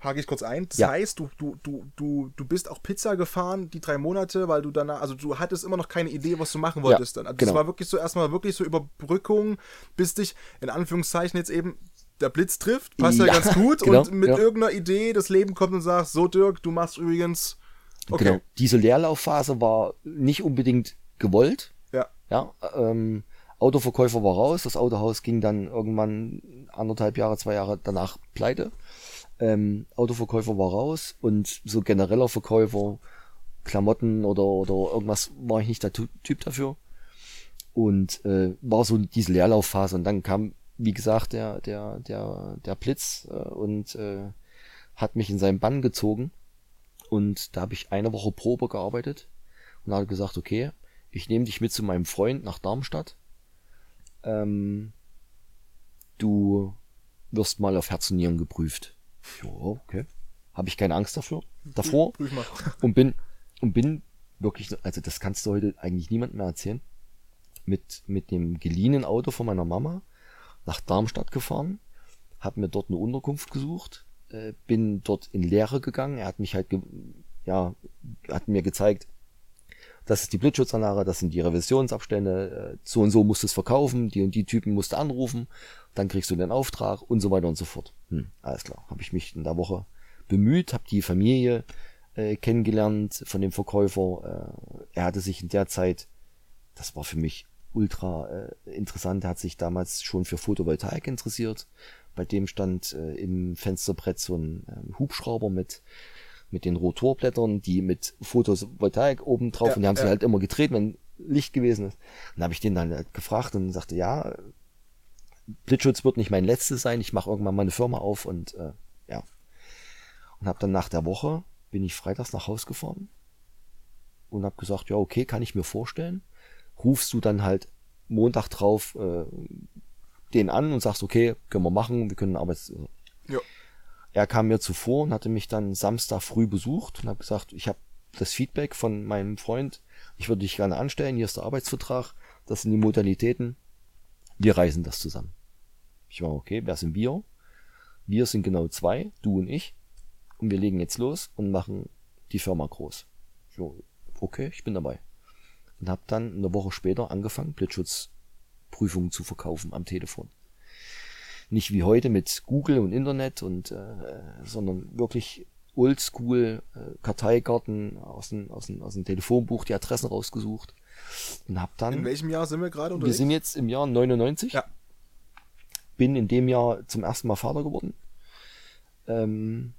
B: hake ich kurz ein. Das
C: ja.
B: heißt, du, du, du, du, du bist auch Pizza gefahren, die drei Monate, weil du danach, also du hattest immer noch keine Idee, was du machen wolltest ja, dann. Also genau. das war wirklich so erstmal wirklich so Überbrückung, bis dich in Anführungszeichen jetzt eben der Blitz trifft, passt ja, ja ganz gut genau, und mit ja. irgendeiner Idee das Leben kommt und sagt, so Dirk, du machst übrigens. Okay. Genau.
C: Diese Leerlaufphase war nicht unbedingt gewollt.
B: Ja.
C: Ja. Ähm, Autoverkäufer war raus, das Autohaus ging dann irgendwann anderthalb Jahre, zwei Jahre danach pleite. Ähm, Autoverkäufer war raus und so genereller Verkäufer, Klamotten oder, oder irgendwas war ich nicht der Typ dafür. Und äh, war so diese Leerlaufphase und dann kam, wie gesagt, der, der, der, der Blitz äh, und äh, hat mich in seinen Bann gezogen. Und da habe ich eine Woche Probe gearbeitet und habe gesagt, okay, ich nehme dich mit zu meinem Freund nach Darmstadt. Ähm, du wirst mal auf Herz und Nieren geprüft. Ja, okay. Habe ich keine Angst dafür, davor. Und bin, und bin wirklich, also das kannst du heute eigentlich niemand mehr erzählen. Mit, mit dem geliehenen Auto von meiner Mama nach Darmstadt gefahren, habe mir dort eine Unterkunft gesucht, äh, bin dort in Lehre gegangen. Er hat mich halt, ja, hat mir gezeigt, das ist die Blitzschutzanlage, das sind die Revisionsabstände, äh, so und so musst du es verkaufen, die und die Typen musst du anrufen, dann kriegst du den Auftrag und so weiter und so fort. Hm, alles klar, habe ich mich in der Woche bemüht, habe die Familie äh, kennengelernt von dem Verkäufer. Äh, er hatte sich in der Zeit, das war für mich ultra äh, interessant, er hat sich damals schon für Photovoltaik interessiert. Bei dem stand äh, im Fensterbrett so ein äh, Hubschrauber mit mit den Rotorblättern, die mit Photovoltaik oben drauf ja, und die haben ja. sie halt immer gedreht, wenn Licht gewesen ist. dann habe ich den dann halt gefragt und sagte, ja, Blitzschutz wird nicht mein letztes sein, ich mache irgendwann mal eine Firma auf und äh, ja. Und habe dann nach der Woche, bin ich freitags nach Haus gefahren und habe gesagt, ja, okay, kann ich mir vorstellen. Rufst du dann halt Montag drauf äh, den an und sagst, okay, können wir machen, wir können Arbeits...
B: Ja.
C: Er kam mir zuvor und hatte mich dann Samstag früh besucht und hat gesagt, ich habe das Feedback von meinem Freund, ich würde dich gerne anstellen, hier ist der Arbeitsvertrag, das sind die Modalitäten, wir reisen das zusammen. Ich war, okay, wer sind wir? Wir sind genau zwei, du und ich, und wir legen jetzt los und machen die Firma groß. So, okay, ich bin dabei. Und habe dann eine Woche später angefangen, Blitzschutzprüfungen zu verkaufen am Telefon nicht wie heute mit Google und Internet und äh, sondern wirklich oldschool äh, Karteikarten aus dem, aus, dem, aus dem Telefonbuch die Adressen rausgesucht und hab dann
B: In welchem Jahr sind wir gerade
C: wir
B: unterwegs?
C: sind jetzt im Jahr 99
B: Ja.
C: bin in dem Jahr zum ersten Mal Vater geworden ähm,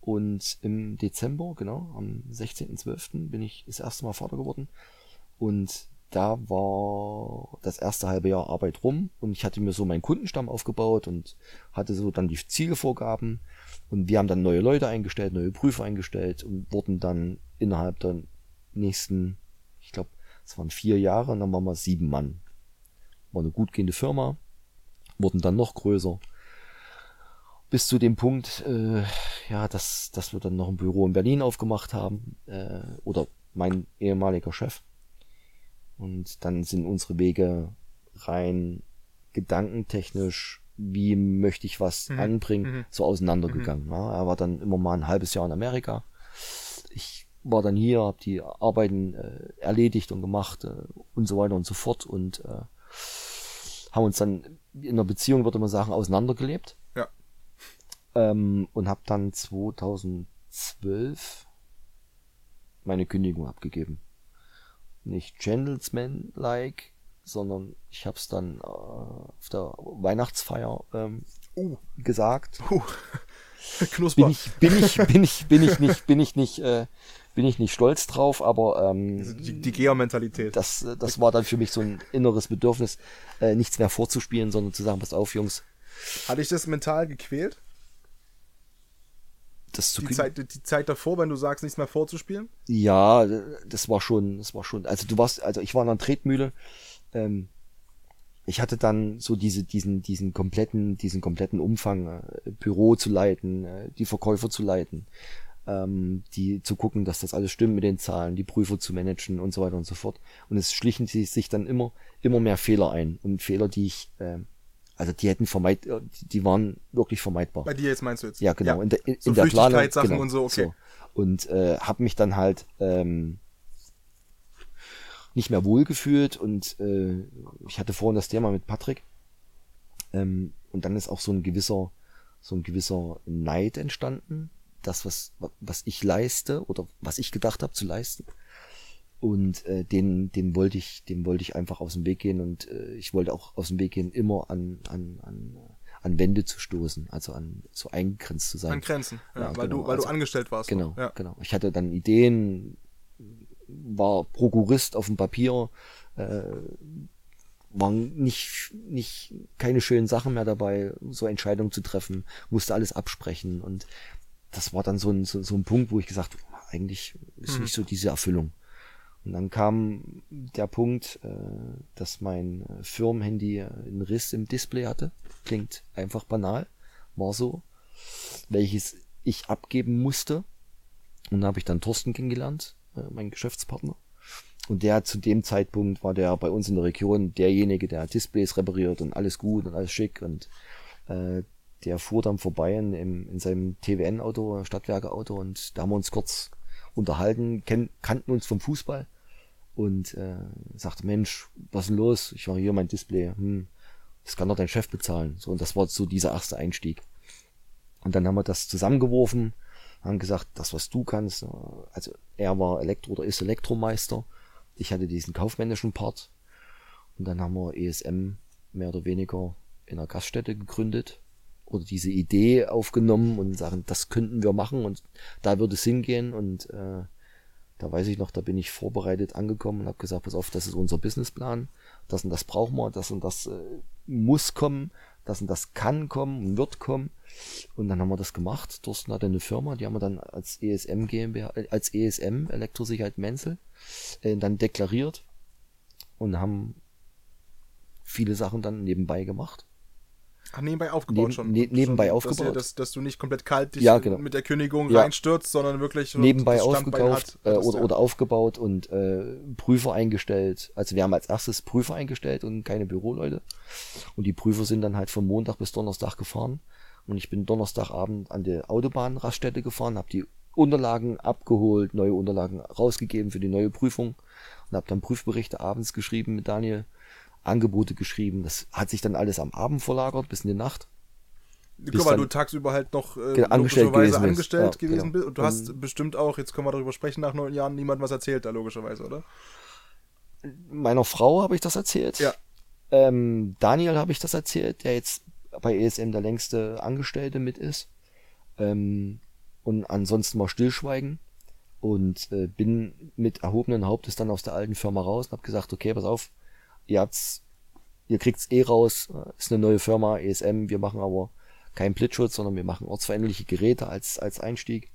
C: und im Dezember genau am 16.12. bin ich das erste Mal Vater geworden und da war das erste halbe Jahr Arbeit rum und ich hatte mir so meinen Kundenstamm aufgebaut und hatte so dann die Zielvorgaben und wir haben dann neue Leute eingestellt, neue Prüfer eingestellt und wurden dann innerhalb der nächsten, ich glaube, es waren vier Jahre und dann waren wir sieben Mann. War eine gut gehende Firma, wurden dann noch größer. Bis zu dem Punkt, äh, ja, dass, dass wir dann noch ein Büro in Berlin aufgemacht haben, äh, oder mein ehemaliger Chef. Und dann sind unsere Wege rein gedankentechnisch, wie möchte ich was
B: Mhm.
C: anbringen,
B: Mhm.
C: so auseinandergegangen. Ja, er war dann immer mal ein halbes Jahr in Amerika. Ich war dann hier, habe die Arbeiten äh, erledigt und gemacht äh, und so weiter und so fort und äh, haben uns dann in einer Beziehung, würde man sagen, auseinandergelebt.
B: Ja.
C: Ähm, und habe dann 2012 meine Kündigung abgegeben. Nicht Gentleman-like, sondern ich habe es dann äh, auf der Weihnachtsfeier ähm,
B: Uh,
C: gesagt.
B: uh. Knusper.
C: Bin ich, bin ich, bin ich, bin ich nicht, bin ich nicht, äh, bin ich nicht stolz drauf, aber ähm,
B: die, die Gea-Mentalität.
C: das, das war dann für mich so ein inneres Bedürfnis, äh, nichts mehr vorzuspielen, sondern zu sagen, pass auf, Jungs,
B: Hat dich das mental gequält?
C: Das zu
B: Die. Zeit, die Zeit davor, wenn du sagst, nichts mehr vorzuspielen?
C: Ja, das war schon, das war schon. Also du warst, also ich war in einer Tretmühle. Ähm, ich hatte dann so diese, diesen, diesen kompletten, diesen kompletten Umfang, äh, Büro zu leiten, äh, die Verkäufer zu leiten, ähm, die zu gucken, dass das alles stimmt mit den Zahlen, die Prüfer zu managen und so weiter und so fort. Und es schlichen sich dann immer, immer mehr Fehler ein und Fehler, die ich, ähm, also die hätten vermeid, äh, die waren wirklich vermeidbar.
B: Bei dir jetzt meinst du jetzt?
C: Ja, genau. In der, in,
B: So
C: in der Planung.
B: Flüchtigkeitssachen
C: Genau,
B: und so, okay.
C: Und äh, habe mich dann halt ähm, nicht mehr wohlgefühlt und äh, ich hatte vorhin das Thema mit Patrick. Ähm, und dann ist auch so ein gewisser, so ein gewisser Neid entstanden, das, was, was ich leiste oder was ich gedacht habe zu leisten. Und äh, den, den wollte ich, dem wollte ich einfach aus dem Weg gehen und äh, ich wollte auch aus dem Weg gehen, immer an, an, an, an Wände zu stoßen, also an so eingegrenzt zu sein.
B: An Grenzen. Ja,
C: Ja,
B: weil
C: genau,
B: du, weil
C: also-
B: du angestellt warst.
C: Genau,
B: Ja.
C: genau. Ich hatte dann Ideen, war Prokurist auf dem Papier, äh, waren nicht, nicht, keine schönen Sachen mehr dabei, so Entscheidungen zu treffen, musste alles absprechen und das war dann so ein, so, so ein Punkt, wo ich gesagt eigentlich ist
B: Mhm.
C: nicht so diese Erfüllung. Und dann kam der Punkt, äh, dass mein äh, Firmenhandy äh, einen Riss im Display hatte. Klingt einfach banal, war so. Welches ich abgeben musste. Und da habe ich dann Thorsten kennengelernt, mein Geschäftspartner. Und der zu dem Zeitpunkt war der bei uns in der Region derjenige, der Displays repariert und alles gut und alles schick. Und der fuhr dann vorbei in, in seinem TWN-Auto, Stadtwerke-Auto und da haben wir uns kurz unterhalten, kannten uns vom Fußball und äh, sagte, Mensch, was ist denn los? Ich war hier mein Display, hm, das kann doch dein Chef bezahlen. So, und das war so dieser erste Einstieg. Und dann haben wir das zusammengeworfen, haben gesagt, das, was du kannst, äh, also er war Elektro oder ist Elektromeister, ich hatte diesen kaufmännischen Part und dann haben wir ESM mehr oder weniger in einer Gaststätte gegründet oder diese Idee aufgenommen und sagen, das könnten wir machen und da würde es hingehen und äh, da weiß ich noch, da bin ich vorbereitet angekommen und habe gesagt, pass auf, das ist unser Businessplan, das und das brauchen wir, das und das äh, muss kommen, das und das kann kommen und wird kommen. Und dann haben wir das gemacht. Thorsten hatte eine Firma, die haben wir dann als ESM GmbH, äh, als ESM Elektrosicherheit Menzel äh, dann deklariert und haben viele Sachen dann nebenbei gemacht.
B: Ach, nebenbei aufgebaut
C: Neben-
B: schon.
C: ne- nebenbei
B: schon,
C: aufgebaut.
B: Dass, ihr, dass, dass du nicht komplett kalt dich
C: Ja, genau.
B: mit der Kündigung
C: Ja.
B: reinstürzt, sondern wirklich
C: nebenbei aufgekauft
B: hat,
C: äh, oder,
B: ja.
C: oder aufgebaut und äh, Prüfer eingestellt. Also wir haben als erstes Prüfer eingestellt und keine Büroleute. Und die Prüfer sind dann halt von Montag bis Donnerstag gefahren. Und ich bin Donnerstagabend an der Autobahnraststätte gefahren, habe die Unterlagen abgeholt, neue Unterlagen rausgegeben für die neue Prüfung und habe dann Prüfberichte abends geschrieben mit Daniel, Angebote geschrieben. Das hat sich dann alles am Abend verlagert bis in die Nacht.
B: Guck mal, du tagsüber halt noch äh,
C: Genau, angestellt
B: logischerweise
C: gewesen bist.
B: angestellt
C: Ja,
B: gewesen
C: genau.
B: bist. Und du hast bestimmt auch, jetzt können wir darüber sprechen, nach neun Jahren niemand was erzählt, da logischerweise, oder?
C: Meiner Frau habe ich das erzählt.
B: Ja.
C: Ähm, Daniel habe ich das erzählt, der jetzt bei ESM der längste Angestellte mit ist. Ähm, und ansonsten mal stillschweigen. Und äh, bin mit erhobenen Hauptes dann aus der alten Firma raus und habe gesagt, okay, pass auf, ihr habt's, ihr kriegt's eh raus, äh, ist eine neue Firma, ESM, wir machen aber keinen Blitzschutz, sondern wir machen ortsveränderliche Geräte als, als Einstieg.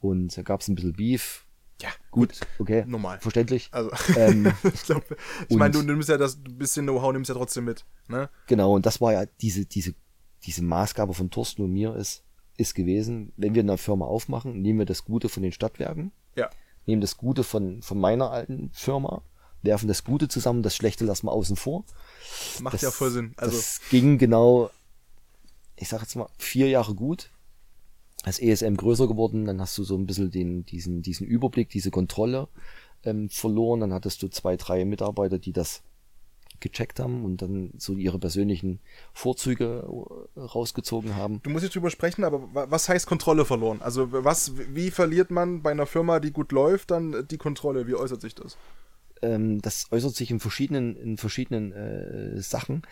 C: Und da gab's ein bisschen Beef.
B: Ja,
C: Gut, okay,
B: Normal.
C: verständlich.
B: Also,
C: Ähm,
B: ich, glaub, ich meine, du nimmst ja das bisschen Know-how, nimmst ja trotzdem mit. Ne?
C: Genau, und das war ja diese, diese, diese Maßgabe von Thorsten und mir ist, ist gewesen, wenn wir eine Firma aufmachen, nehmen wir das Gute von den Stadtwerken,
B: Ja.
C: nehmen das Gute von, von meiner alten Firma, werfen das Gute zusammen, das Schlechte lassen wir außen vor.
B: Macht
C: Das,
B: ja voll Sinn. Also,
C: das ging genau, ich sag jetzt mal, vier Jahre gut. Als ESM größer geworden, dann hast du so ein bisschen den, diesen, diesen Überblick, diese Kontrolle ähm, verloren. Dann hattest du zwei, drei Mitarbeiter, die das gecheckt haben und dann so ihre persönlichen Vorzüge äh, rausgezogen haben.
B: du musst jetzt drüber sprechen, aber wa- was heißt Kontrolle verloren? Also, was, wie verliert man bei einer Firma, die gut läuft, dann die Kontrolle? Wie äußert sich das?
C: Ähm, das äußert sich in verschiedenen, in verschiedenen äh, Sachen.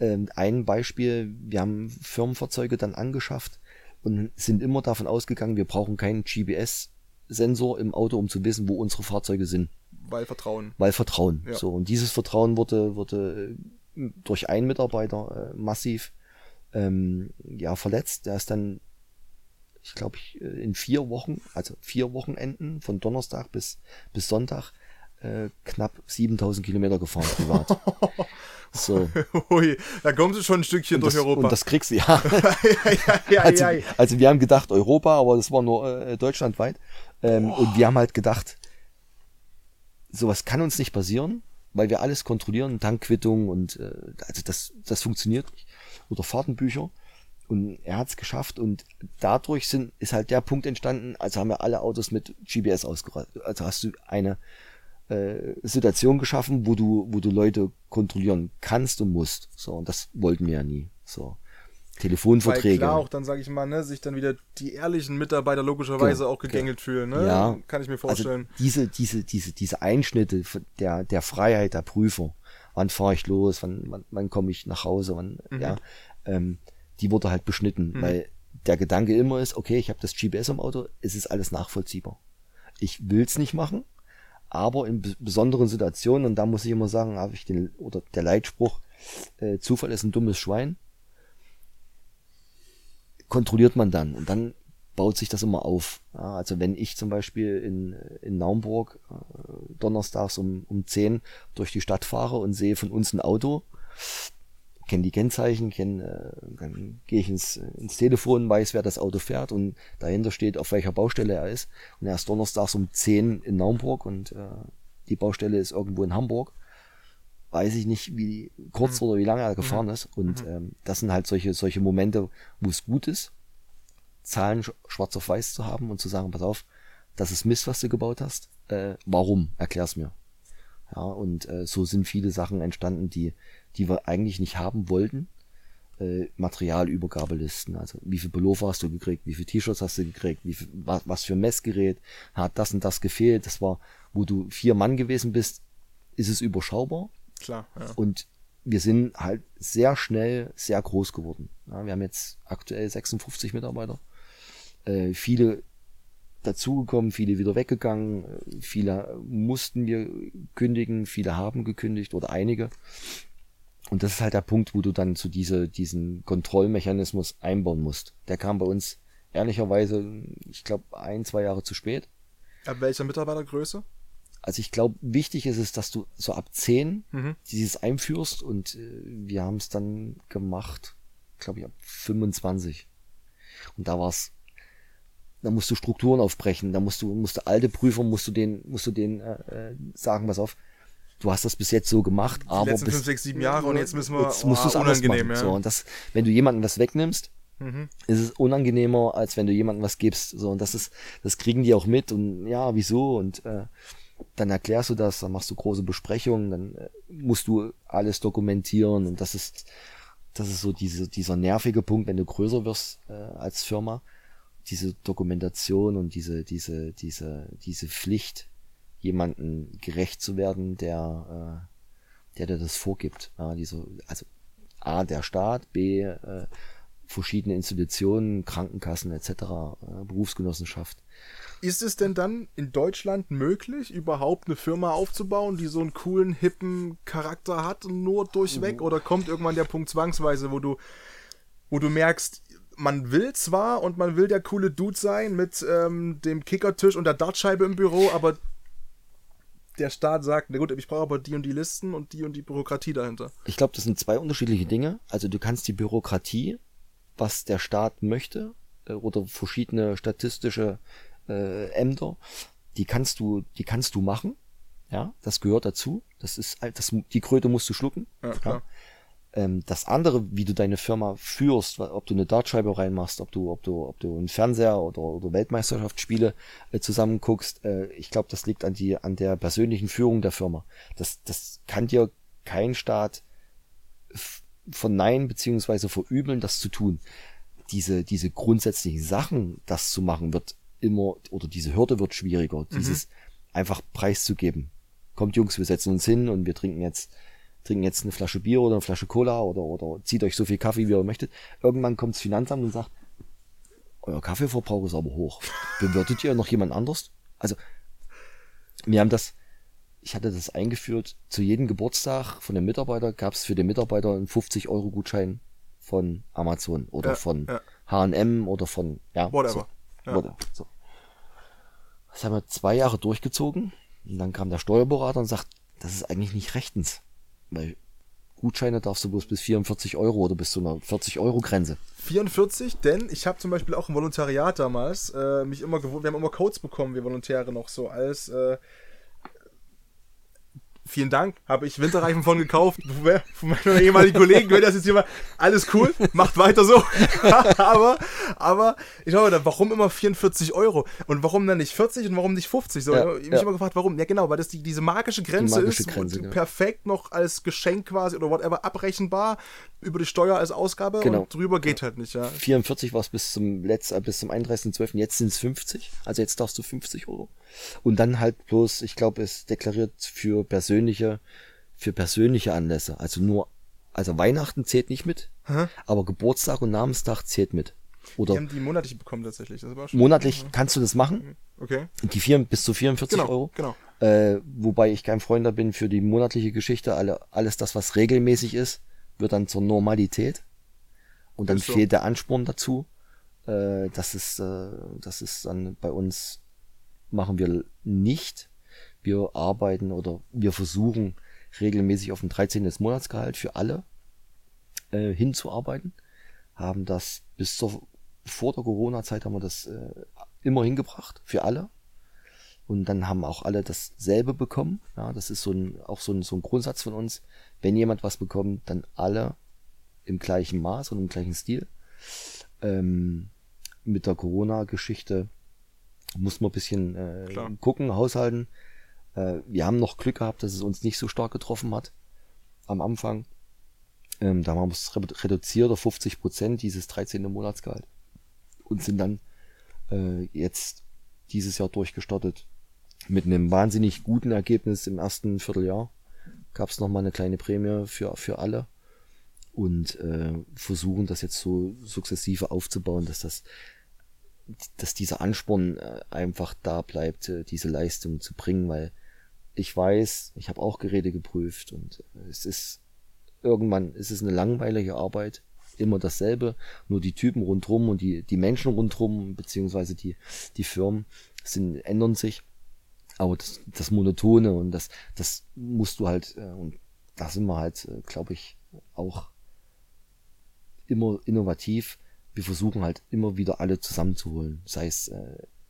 C: Ähm, ein Beispiel, wir haben Firmenfahrzeuge dann angeschafft und sind immer davon ausgegangen, wir brauchen keinen GPS-Sensor im Auto, um zu wissen, wo unsere Fahrzeuge sind.
B: Weil Vertrauen.
C: Weil Vertrauen.
B: Ja.
C: So, und dieses Vertrauen wurde, wurde äh, durch einen Mitarbeiter äh, massiv ähm, ja, verletzt. Der ist dann, ich glaube, äh, in vier Wochen, also vier Wochenenden von Donnerstag bis, bis Sonntag, äh, knapp 7000 Kilometer gefahren privat. so.
B: Hui, da kommst du schon ein Stückchen
C: Und
B: durch
C: das,
B: Europa.
C: und das kriegst du, ja. Also, also wir haben gedacht Europa, aber das war nur äh, deutschlandweit. Ähm, Und wir haben halt gedacht, sowas kann uns nicht passieren, weil wir alles kontrollieren, Tankquittung und äh, also das, das funktioniert nicht. Oder Fahrtenbücher. Und er hat es geschafft und dadurch sind, ist halt der Punkt entstanden, also haben wir alle Autos mit GPS ausgerüstet. Also hast du eine äh, Situation geschaffen, wo du, wo du Leute kontrollieren kannst und musst. So, und das wollten wir ja nie. So.
B: Weil
C: Telefonverträge.
B: klar auch dann, sage ich mal, ne, sich dann wieder die ehrlichen Mitarbeiter logischerweise
C: Genau,
B: auch gegängelt fühlen. Ne?
C: Ja.
B: Kann ich mir vorstellen.
C: Also diese, diese, diese, diese Einschnitte der, der Freiheit der Prüfer. Wann fahre ich los? Wann, wann, wann komme ich nach Hause? Wann,
B: Mhm.
C: ja, ähm, die wurde halt beschnitten, weil der Gedanke immer ist, okay, ich habe das GPS im Auto, es ist alles nachvollziehbar. Ich will's nicht machen, aber in bes- besonderen Situationen, und da muss ich immer sagen, habe ich den, oder der Leitspruch, äh, Zufall ist ein dummes Schwein, kontrolliert man dann und dann baut sich das immer auf. Ja, also wenn ich zum Beispiel in, in Naumburg äh, donnerstags um, um 10 durch die Stadt fahre und sehe von uns ein Auto, kenne die Kennzeichen, kenn, äh, dann gehe ich ins, ins Telefon, weiß, wer das Auto fährt und dahinter steht, auf welcher Baustelle er ist. Und er ist donnerstags um 10 in Naumburg und äh, die Baustelle ist irgendwo in Hamburg. Weiß ich nicht, wie kurz oder wie lange er gefahren ist. Und ähm, das sind halt solche, solche Momente, wo es gut ist, Zahlen sch- schwarz auf weiß zu haben und zu sagen, pass auf, das ist Mist, was du gebaut hast. Äh, warum? Erklär's mir. Ja, und äh, so sind viele Sachen entstanden, die, die wir eigentlich nicht haben wollten. Äh, Materialübergabelisten, also wie viel Pullover hast du gekriegt, wie viel T-Shirts hast du gekriegt, wie viel, was, was für ein Messgerät, hat das und das gefehlt. Das war, wo du vier Mann gewesen bist, ist es überschaubar.
B: Klar, ja.
C: Und wir sind halt sehr schnell sehr groß geworden. Ja, wir haben jetzt aktuell 56 Mitarbeiter. Äh, viele dazugekommen, viele wieder weggegangen, äh, viele mussten wir kündigen, viele haben gekündigt oder einige. Und das ist halt der Punkt, wo du dann zu diese, diesen Kontrollmechanismus einbauen musst. Der kam bei uns ehrlicherweise, ich glaube, ein, zwei Jahre zu spät.
B: Ab welcher Mitarbeitergröße?
C: Also ich glaube, wichtig ist es, dass du so ab 10
B: Mhm.
C: dieses einführst und äh, wir haben es dann gemacht, glaube ich, ab 25. Und da war's, da musst du Strukturen aufbrechen, da musst du, musst du alte Prüfer, musst du den, musst du den äh, äh, sagen, pass auf, du hast das bis jetzt so gemacht, aber
B: letzten
C: bis,
B: fünf, sechs, sieben Jahre und jetzt müssen wir-
C: jetzt musst
B: oh,
C: du es anders machen.
B: ja.
C: So, und das, wenn du jemandem was wegnimmst,
B: Mhm.
C: ist es unangenehmer, als wenn du jemandem was gibst. So, und das ist, das kriegen die auch mit und ja, wieso? Und äh, dann erklärst du das, dann machst du große Besprechungen, dann äh, musst du alles dokumentieren und das ist, das ist so diese, dieser nervige Punkt, wenn du größer wirst äh, als Firma, diese Dokumentation und diese, diese, diese, diese Pflicht, jemanden gerecht zu werden, der, äh, der dir das vorgibt. Ja, diese, also A, der Staat, B, äh, verschiedene Institutionen, Krankenkassen etc., äh, Berufsgenossenschaft.
B: Ist es denn dann in Deutschland möglich, überhaupt eine Firma aufzubauen, die so einen coolen, hippen Charakter hat, nur durchweg? Oder kommt irgendwann der Punkt zwangsweise, wo du, wo du merkst, man will zwar und man will der coole Dude sein mit ähm, dem Kickertisch und der Dartscheibe im Büro, aber der Staat sagt, na gut, ich brauche aber die und die Listen und die und die Bürokratie dahinter.
C: Ich glaube, das sind zwei unterschiedliche Dinge. Also du kannst die Bürokratie, was der Staat möchte, äh, oder verschiedene statistische äh, Ämter, die kannst du, die kannst du machen. Ja, das gehört dazu. Das ist, das, die Kröte musst du schlucken.
B: Ja, klar.
C: Ähm, das andere, wie du deine Firma führst, ob du eine Dartscheibe reinmachst, ob du, ob du, ob du einen Fernseher oder, oder Weltmeisterschaftsspiele äh, zusammen guckst, äh, ich glaube, das liegt an die, an der persönlichen Führung der Firma. Das, das kann dir kein Staat verneinen beziehungsweise verübeln, das zu tun. Diese, diese grundsätzlichen Sachen, das zu machen, wird immer, oder diese Hürde wird schwieriger, dieses einfach preiszugeben. Kommt Jungs, wir setzen uns hin und wir trinken jetzt, trinken jetzt eine Flasche Bier oder eine Flasche Cola oder, oder zieht euch so viel Kaffee, wie ihr möchtet. Irgendwann kommt das Finanzamt und sagt, euer Kaffeeverbrauch ist aber hoch. Bewirtet ihr noch jemand anders? Also, wir haben das, ich hatte das eingeführt, zu jedem Geburtstag von dem Mitarbeiter gab es für den Mitarbeiter einen 50-Euro-Gutschein von Amazon oder
B: Ja,
C: von
B: ja.
C: H&M oder von, ja,
B: Whatever.
C: So,
B: Ja.
C: whatever, so. Das haben wir zwei Jahre durchgezogen und dann kam der Steuerberater und sagt, das ist eigentlich nicht rechtens, weil Gutscheine darfst du bloß bis 44 Euro oder bis zu einer 40 Euro Grenze.
B: 44, denn ich habe zum Beispiel auch im Volontariat damals äh, mich immer gewohnt, wir haben immer Codes bekommen, wir Volontäre noch so als äh, Vielen Dank, habe ich Winterreifen von gekauft. Von meinen ehemaligen Kollegen, wenn das jetzt mal alles cool, macht weiter so. aber, aber ich habe warum immer 44 Euro? Und warum dann nicht 40 und warum nicht 50? So,
C: Ja,
B: ich mich
C: ja.
B: immer gefragt, warum? Ja, genau, weil das die, diese magische Grenze
C: magische
B: ist,
C: Grenze,
B: und
C: genau.
B: perfekt noch als Geschenk quasi oder whatever abrechenbar über die Steuer als Ausgabe
C: Genau.
B: und drüber geht halt nicht, ja.
C: 44 war es bis zum letzten, äh, bis zum 31.12. Jetzt sind es 50. Also jetzt darfst du 50 Euro. Und dann halt bloß, ich glaube, es deklariert für persönliche, für persönliche Anlässe. Also nur, also Weihnachten zählt nicht mit, aber Geburtstag und Namenstag zählt mit. Oder
B: Die haben die monatlich bekommen tatsächlich. Das war schon.
C: monatlich kannst du das machen.
B: Okay.
C: Die vier, bis zu 44
B: Genau,
C: Euro.
B: genau.
C: Äh, wobei ich kein Freund da bin für die monatliche Geschichte. Alle, alles das, was regelmäßig ist, wird dann zur Normalität. Und dann
B: so.
C: fehlt der Ansporn dazu. Äh, das ist, äh, das ist dann bei uns machen wir nicht. Wir arbeiten oder wir versuchen regelmäßig auf ein 13. Monatsgehalt für alle äh, hinzuarbeiten. Haben das bis zur, vor der Corona-Zeit haben wir das äh, immer hingebracht für alle. Und dann haben auch alle dasselbe bekommen. Ja, das ist so ein, auch so ein, so ein Grundsatz von uns. Wenn jemand was bekommt, dann alle im gleichen Maß und im gleichen Stil. Ähm, mit der Corona-Geschichte muss man ein bisschen äh, gucken, haushalten. Äh, wir haben noch Glück gehabt, dass es uns nicht so stark getroffen hat am Anfang. Ähm, da haben wir es redu- reduziert auf 50 Prozent dieses 13. Monatsgehalt und sind dann äh, jetzt dieses Jahr durchgestartet mit einem wahnsinnig guten Ergebnis im ersten Vierteljahr. Gab es nochmal eine kleine Prämie für, für alle und äh, versuchen das jetzt so sukzessive aufzubauen, dass das dass dieser Ansporn äh, einfach da bleibt, äh, diese Leistung zu bringen, weil ich weiß, ich habe auch Geräte geprüft und äh, es ist irgendwann ist es eine langweilige Arbeit, immer dasselbe, nur die Typen rundrum und die, die Menschen rundrum, beziehungsweise die, die Firmen sind, ändern sich. Aber das, das Monotone und das, das musst du halt, äh, und da sind wir halt, äh, glaube ich, auch immer innovativ. Wir versuchen halt immer wieder alle zusammenzuholen. Sei es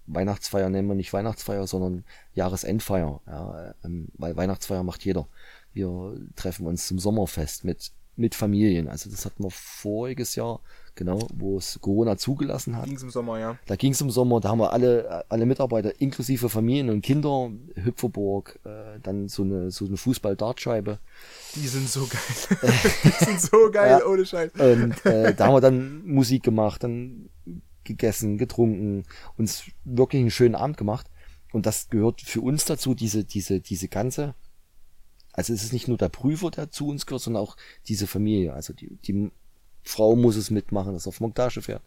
C: Weihnachtsfeier nennen wir nicht Weihnachtsfeier, sondern Jahresendfeier. Ja, ähm, weil Weihnachtsfeier macht jeder. Wir treffen uns zum Sommerfest mit, mit Familien. Also das hatten wir voriges Jahr, genau, wo es Corona zugelassen hat.
B: Ging es im Sommer, ja.
C: Da ging es im Sommer, da haben wir alle, alle Mitarbeiter inklusive Familien und Kinder, Hüpferburg, äh, dann so eine, so eine Fußball-Dartscheibe.
B: Die sind so geil. die sind so geil,
C: Ja.
B: ohne Scheiß.
C: Und äh, da haben wir dann Musik gemacht, dann gegessen, getrunken, uns wirklich einen schönen Abend gemacht. Und das gehört für uns dazu, diese, diese, diese ganze, also es ist nicht nur der Prüfer, der zu uns gehört, sondern auch diese Familie. Also die, die Frau muss es mitmachen, dass er auf Montage fährt.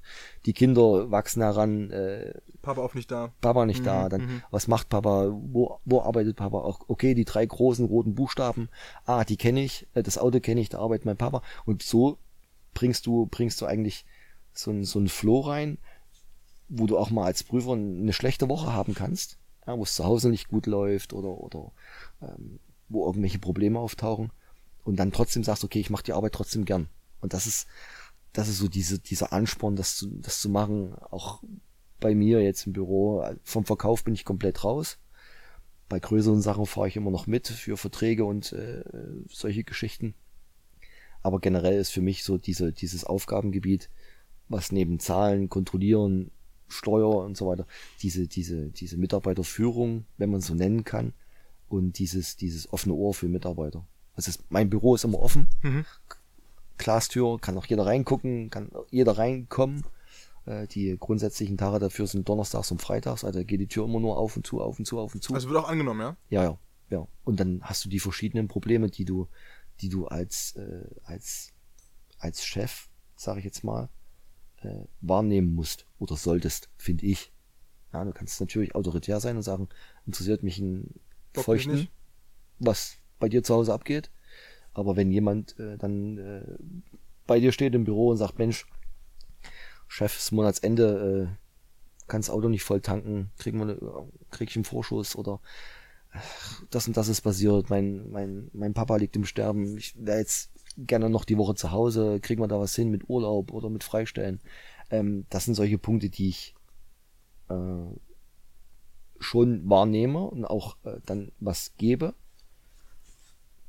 C: Die Kinder wachsen heran, äh,
B: Papa auch nicht da.
C: Papa nicht da, dann was macht Papa, wo, wo arbeitet Papa auch, okay, die drei großen roten Buchstaben, ah, die kenne ich, äh, das Auto kenne ich, da arbeitet mein Papa und so bringst du, bringst du eigentlich so ein, so ein Flow rein, wo du auch mal als Prüfer eine schlechte Woche haben kannst, ja, wo es zu Hause nicht gut läuft oder, oder ähm, wo irgendwelche Probleme auftauchen und dann trotzdem sagst, okay, ich mache die Arbeit trotzdem gern. Und das ist, das ist so diese, dieser Ansporn, das zu, das zu machen, auch bei mir jetzt im Büro. Vom Verkauf bin ich komplett raus. Bei größeren Sachen fahre ich immer noch mit für Verträge und äh, solche Geschichten. Aber generell ist für mich so diese, dieses Aufgabengebiet, was neben Zahlen, Kontrollieren, Steuer und so weiter, diese, diese, diese Mitarbeiterführung, wenn man es so nennen kann, und dieses, dieses offene Ohr für Mitarbeiter. Also es, mein Büro ist immer offen. Glastür, kann auch jeder reingucken, kann jeder reinkommen. Äh, Die grundsätzlichen Tage dafür sind Donnerstags und Freitags, also geht die Tür immer nur auf und zu, auf und zu, auf und zu.
B: Also wird auch angenommen, ja?
C: Ja, ja, ja. Und dann hast du die verschiedenen Probleme, die du, die du als, äh, als, als Chef, sage ich jetzt mal, äh, wahrnehmen musst oder solltest, finde ich. Ja, du kannst natürlich autoritär sein und sagen, interessiert mich ein
B: mich
C: Feuchten, was bei dir zu Hause abgeht. Aber wenn jemand äh, dann äh, bei dir steht im Büro und sagt, Mensch, Chef, ist Monatsende, äh, kann das Auto nicht voll tanken, krieg, mal, krieg ich einen Vorschuss oder ach, das und das ist passiert, mein, mein, mein Papa liegt im Sterben, ich wäre jetzt gerne noch die Woche zu Hause, kriegen wir da was hin mit Urlaub oder mit Freistellen. Ähm, das sind solche Punkte, die ich äh, schon wahrnehme und auch äh, dann was gebe,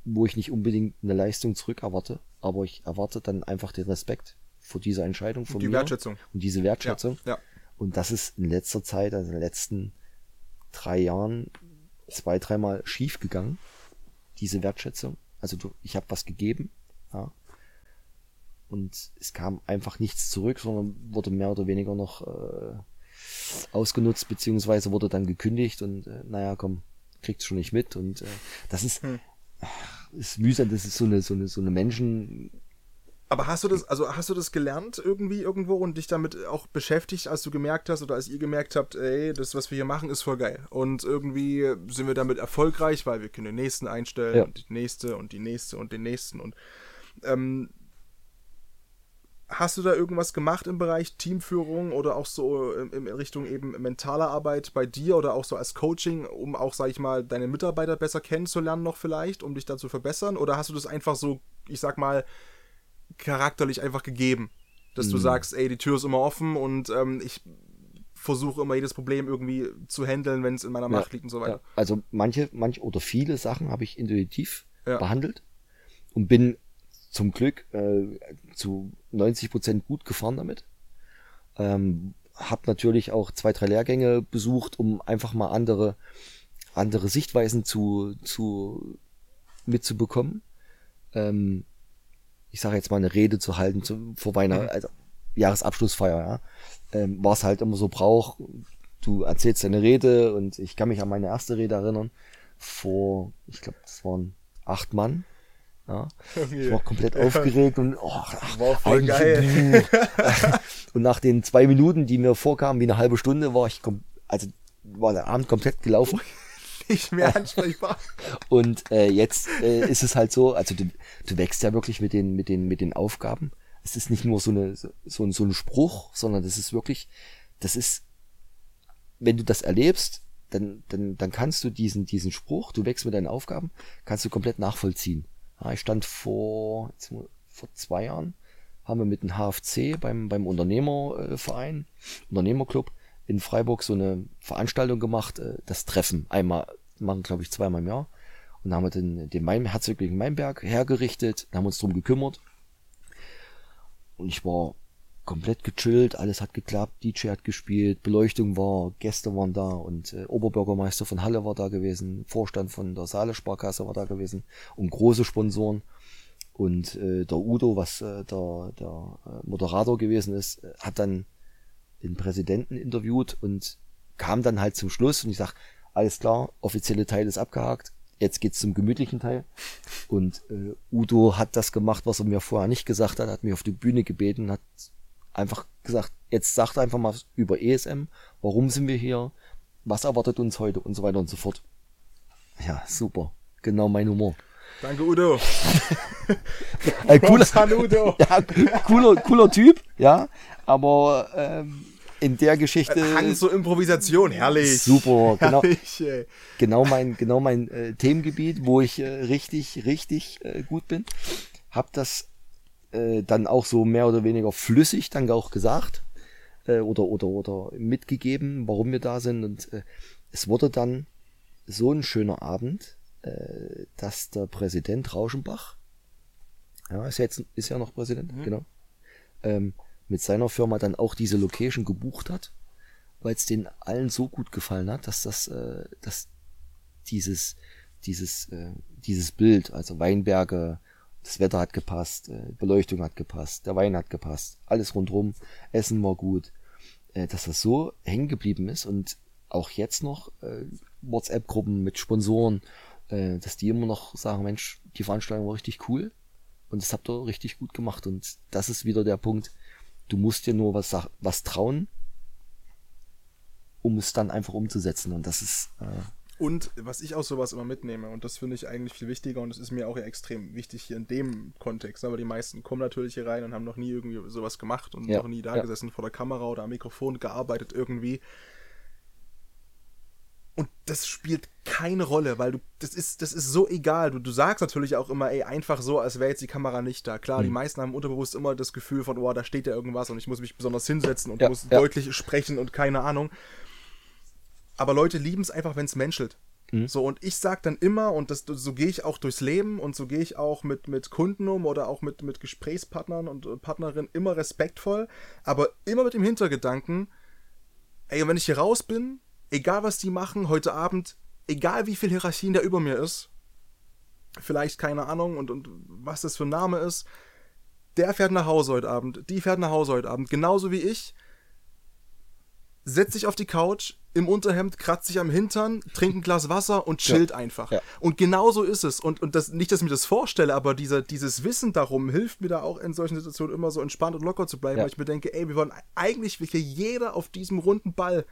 C: wo ich nicht unbedingt eine Leistung zurück erwarte, aber ich erwarte dann einfach den Respekt vor dieser Entscheidung von
B: Die
C: mir
B: Wertschätzung.
C: und diese Wertschätzung.
B: Ja, ja.
C: Und das ist in letzter Zeit, also in den letzten drei Jahren, zwei, dreimal schief gegangen, diese Wertschätzung. Also du, ich habe was gegeben, ja. Und es kam einfach nichts zurück, sondern wurde mehr oder weniger noch äh, ausgenutzt, beziehungsweise wurde dann gekündigt und äh, naja, komm, kriegt's schon nicht mit. Und äh, das ist, ist mühsam, das ist so eine, so eine, so eine Menschen,
B: Aber hast du das, also hast du das gelernt irgendwie irgendwo und dich damit auch beschäftigt, als du gemerkt hast oder als ihr gemerkt habt, ey, das, was wir hier machen, ist voll geil. Und irgendwie sind wir damit erfolgreich, weil wir können den nächsten einstellen
C: Ja.
B: und die nächste und die nächste und den nächsten. Und ähm, hast du da irgendwas gemacht im Bereich Teamführung oder auch so in, in Richtung eben mentaler Arbeit bei dir oder auch so als Coaching, um auch, sag ich mal, deine Mitarbeiter besser kennenzulernen noch vielleicht, um dich da zu verbessern? Oder hast du das einfach so, ich sag mal, charakterlich einfach gegeben. Dass
C: Mhm.
B: du sagst, ey, die Tür ist immer offen und ähm, ich versuche immer jedes Problem irgendwie zu handeln, wenn es in meiner Macht liegt und so weiter.
C: Ja, also manche, manche oder viele Sachen habe ich intuitiv
B: Ja.
C: behandelt und bin zum Glück äh, zu 90 Prozent gut gefahren damit. Ähm, hab natürlich auch zwei, drei Lehrgänge besucht, um einfach mal andere, andere Sichtweisen zu, zu mitzubekommen. Ähm, ich sage jetzt mal eine Rede zu halten zu, vor Weihnachten, also Jahresabschlussfeier, ja. Ähm, war es halt immer so Brauch, du erzählst deine Rede und ich kann mich an meine erste Rede erinnern, vor, ich glaube, das waren acht Mann. Ja. Ich war komplett aufgeregt und oh, ach,
B: War voll geil.
C: und nach den zwei Minuten, die mir vorkamen, wie eine halbe Stunde, war ich also war der Abend komplett gelaufen.
B: Nicht mehr ansprechbar.
C: Und äh, jetzt äh, ist es halt so, also du, du wächst ja wirklich mit den, mit den, mit den Aufgaben. Es ist nicht nur so eine, so, so ein- so ein Spruch, sondern das ist wirklich, das ist, wenn du das erlebst, dann, dann, dann kannst du diesen, diesen Spruch, du wächst mit deinen Aufgaben, kannst du komplett nachvollziehen. Ja, ich stand vor, jetzt, vor zwei Jahren, haben wir mit dem HFC beim, beim Unternehmerverein, Unternehmerclub in Freiburg so eine Veranstaltung gemacht, äh, das Treffen. Einmal, machen glaube ich zweimal im Jahr. Und dann haben wir den, den Main, Mainberg hergerichtet, haben uns drum gekümmert. Und ich war komplett gechillt, alles hat geklappt, DJ hat gespielt, Beleuchtung war, Gäste waren da und äh, Oberbürgermeister von Halle war da gewesen, Vorstand von der Saale Sparkasse war da gewesen und große Sponsoren. Und äh, der Udo, was äh, der, der äh, Moderator gewesen ist, äh, hat dann den Präsidenten interviewt und kam dann halt zum Schluss und ich sag, alles klar, offizielle Teil ist abgehakt, jetzt geht's zum gemütlichen Teil. Und äh, Udo hat das gemacht, was er mir vorher nicht gesagt hat, hat mich auf die Bühne gebeten, hat einfach gesagt, jetzt sagt einfach mal über ESM, warum sind wir hier, was erwartet uns heute und so weiter und so fort. Ja, super. Genau mein Humor.
B: Danke, Udo.
C: äh, cooler,
B: Udo.
C: ja, cooler, cooler Typ, ja. Aber ähm, in der Geschichte.
B: Hang zur Improvisation, herrlich.
C: Super, genau.
B: Herrlich,
C: genau mein, genau mein äh, Themengebiet, wo ich äh, richtig, richtig äh, gut bin. Hab das äh, dann auch so mehr oder weniger flüssig dann auch gesagt äh, oder, oder, oder mitgegeben, warum wir da sind. Und äh, es wurde dann so ein schöner Abend, äh, dass der Präsident Rauschenbach, ja, ist ja jetzt, ist ja noch Präsident, genau, ähm, mit seiner Firma dann auch diese Location gebucht hat, weil es denen allen so gut gefallen hat, dass das, äh, dass dieses, dieses, äh, dieses Bild, also Weinberge, das Wetter hat gepasst, äh, Beleuchtung hat gepasst, der Wein hat gepasst, alles rundrum, Essen war gut, äh, dass das so hängen geblieben ist und auch jetzt noch äh, WhatsApp-Gruppen mit Sponsoren, äh, dass die immer noch sagen, Mensch, die Veranstaltung war richtig cool und das habt ihr richtig gut gemacht. Und das ist wieder der Punkt, du musst dir nur was, was trauen, um es dann einfach umzusetzen. Und das ist äh,
B: Und was ich aus sowas immer mitnehme, und das finde ich eigentlich viel wichtiger und das ist mir auch ja extrem wichtig hier in dem Kontext, aber die meisten kommen natürlich hier rein und haben noch nie irgendwie sowas gemacht und
C: Ja,
B: noch nie da
C: ja.
B: gesessen vor der Kamera oder am Mikrofon gearbeitet irgendwie. Und das spielt keine Rolle, weil du, das ist, das ist so egal. Du, du sagst natürlich auch immer, ey, einfach so, als wäre jetzt die Kamera nicht da. Klar, die
C: Mhm.
B: meisten haben unterbewusst immer das Gefühl von, oh, da steht ja irgendwas und ich muss mich besonders hinsetzen und
C: Ja,
B: muss deutlich sprechen und keine Ahnung. Aber Leute lieben es einfach, wenn es menschelt.
C: Mhm.
B: So, und ich sag dann immer, und das, so gehe ich auch durchs Leben und so gehe ich auch mit, mit Kunden um oder auch mit, mit Gesprächspartnern und Partnerinnen immer respektvoll, aber immer mit dem Hintergedanken, ey, wenn ich hier raus bin, egal was die machen heute Abend, egal wie viel Hierarchien da über mir ist, vielleicht keine Ahnung und, und was das für ein Name ist, der fährt nach Hause heute Abend, die fährt nach Hause heute Abend, genauso wie ich, setzt sich auf die Couch, im Unterhemd, kratzt sich am Hintern, trinkt ein Glas Wasser und chillt einfach.
C: Ja.
B: Und genau so ist es. Und, und das, nicht, dass ich mir das vorstelle, aber dieser, dieses Wissen darum hilft mir da auch in solchen Situationen immer so entspannt und locker zu bleiben,
C: Ja.
B: weil ich mir denke, ey, wir wollen eigentlich hier jeder auf diesem runden Ball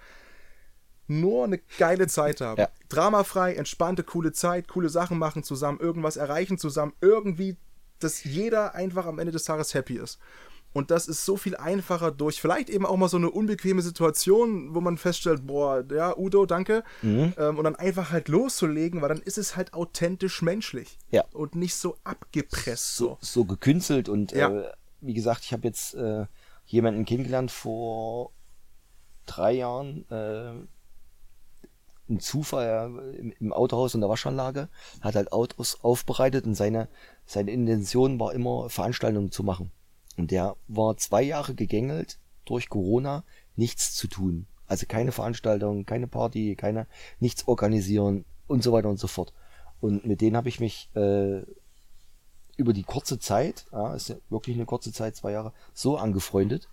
B: nur eine geile Zeit haben.
C: Ja.
B: Dramafrei, entspannte, coole Zeit, coole Sachen machen zusammen, irgendwas erreichen zusammen, irgendwie, dass jeder einfach am Ende des Tages happy ist. Und das ist so viel einfacher durch vielleicht eben auch mal so eine unbequeme Situation, wo man feststellt, boah, ja, Udo, danke.
C: Mhm.
B: Ähm, und dann einfach halt loszulegen, weil dann ist es halt authentisch menschlich.
C: Ja.
B: Und nicht so abgepresst.
C: so,
B: So.
C: gekünstelt und
B: Ja.
C: äh, wie gesagt, ich habe jetzt äh, jemanden kennengelernt vor drei Jahren, äh, ein Zufall im, im Autohaus in der Waschanlage, hat halt Autos aufbereitet und seine, seine Intention war immer Veranstaltungen zu machen. Und der war zwei Jahre gegängelt durch Corona, nichts zu tun. Also keine Veranstaltung, keine Party, keine, nichts organisieren und so weiter und so fort. Und mit denen habe ich mich äh, über die kurze Zeit, ja, ist ja wirklich eine kurze Zeit, zwei Jahre, so angefreundet.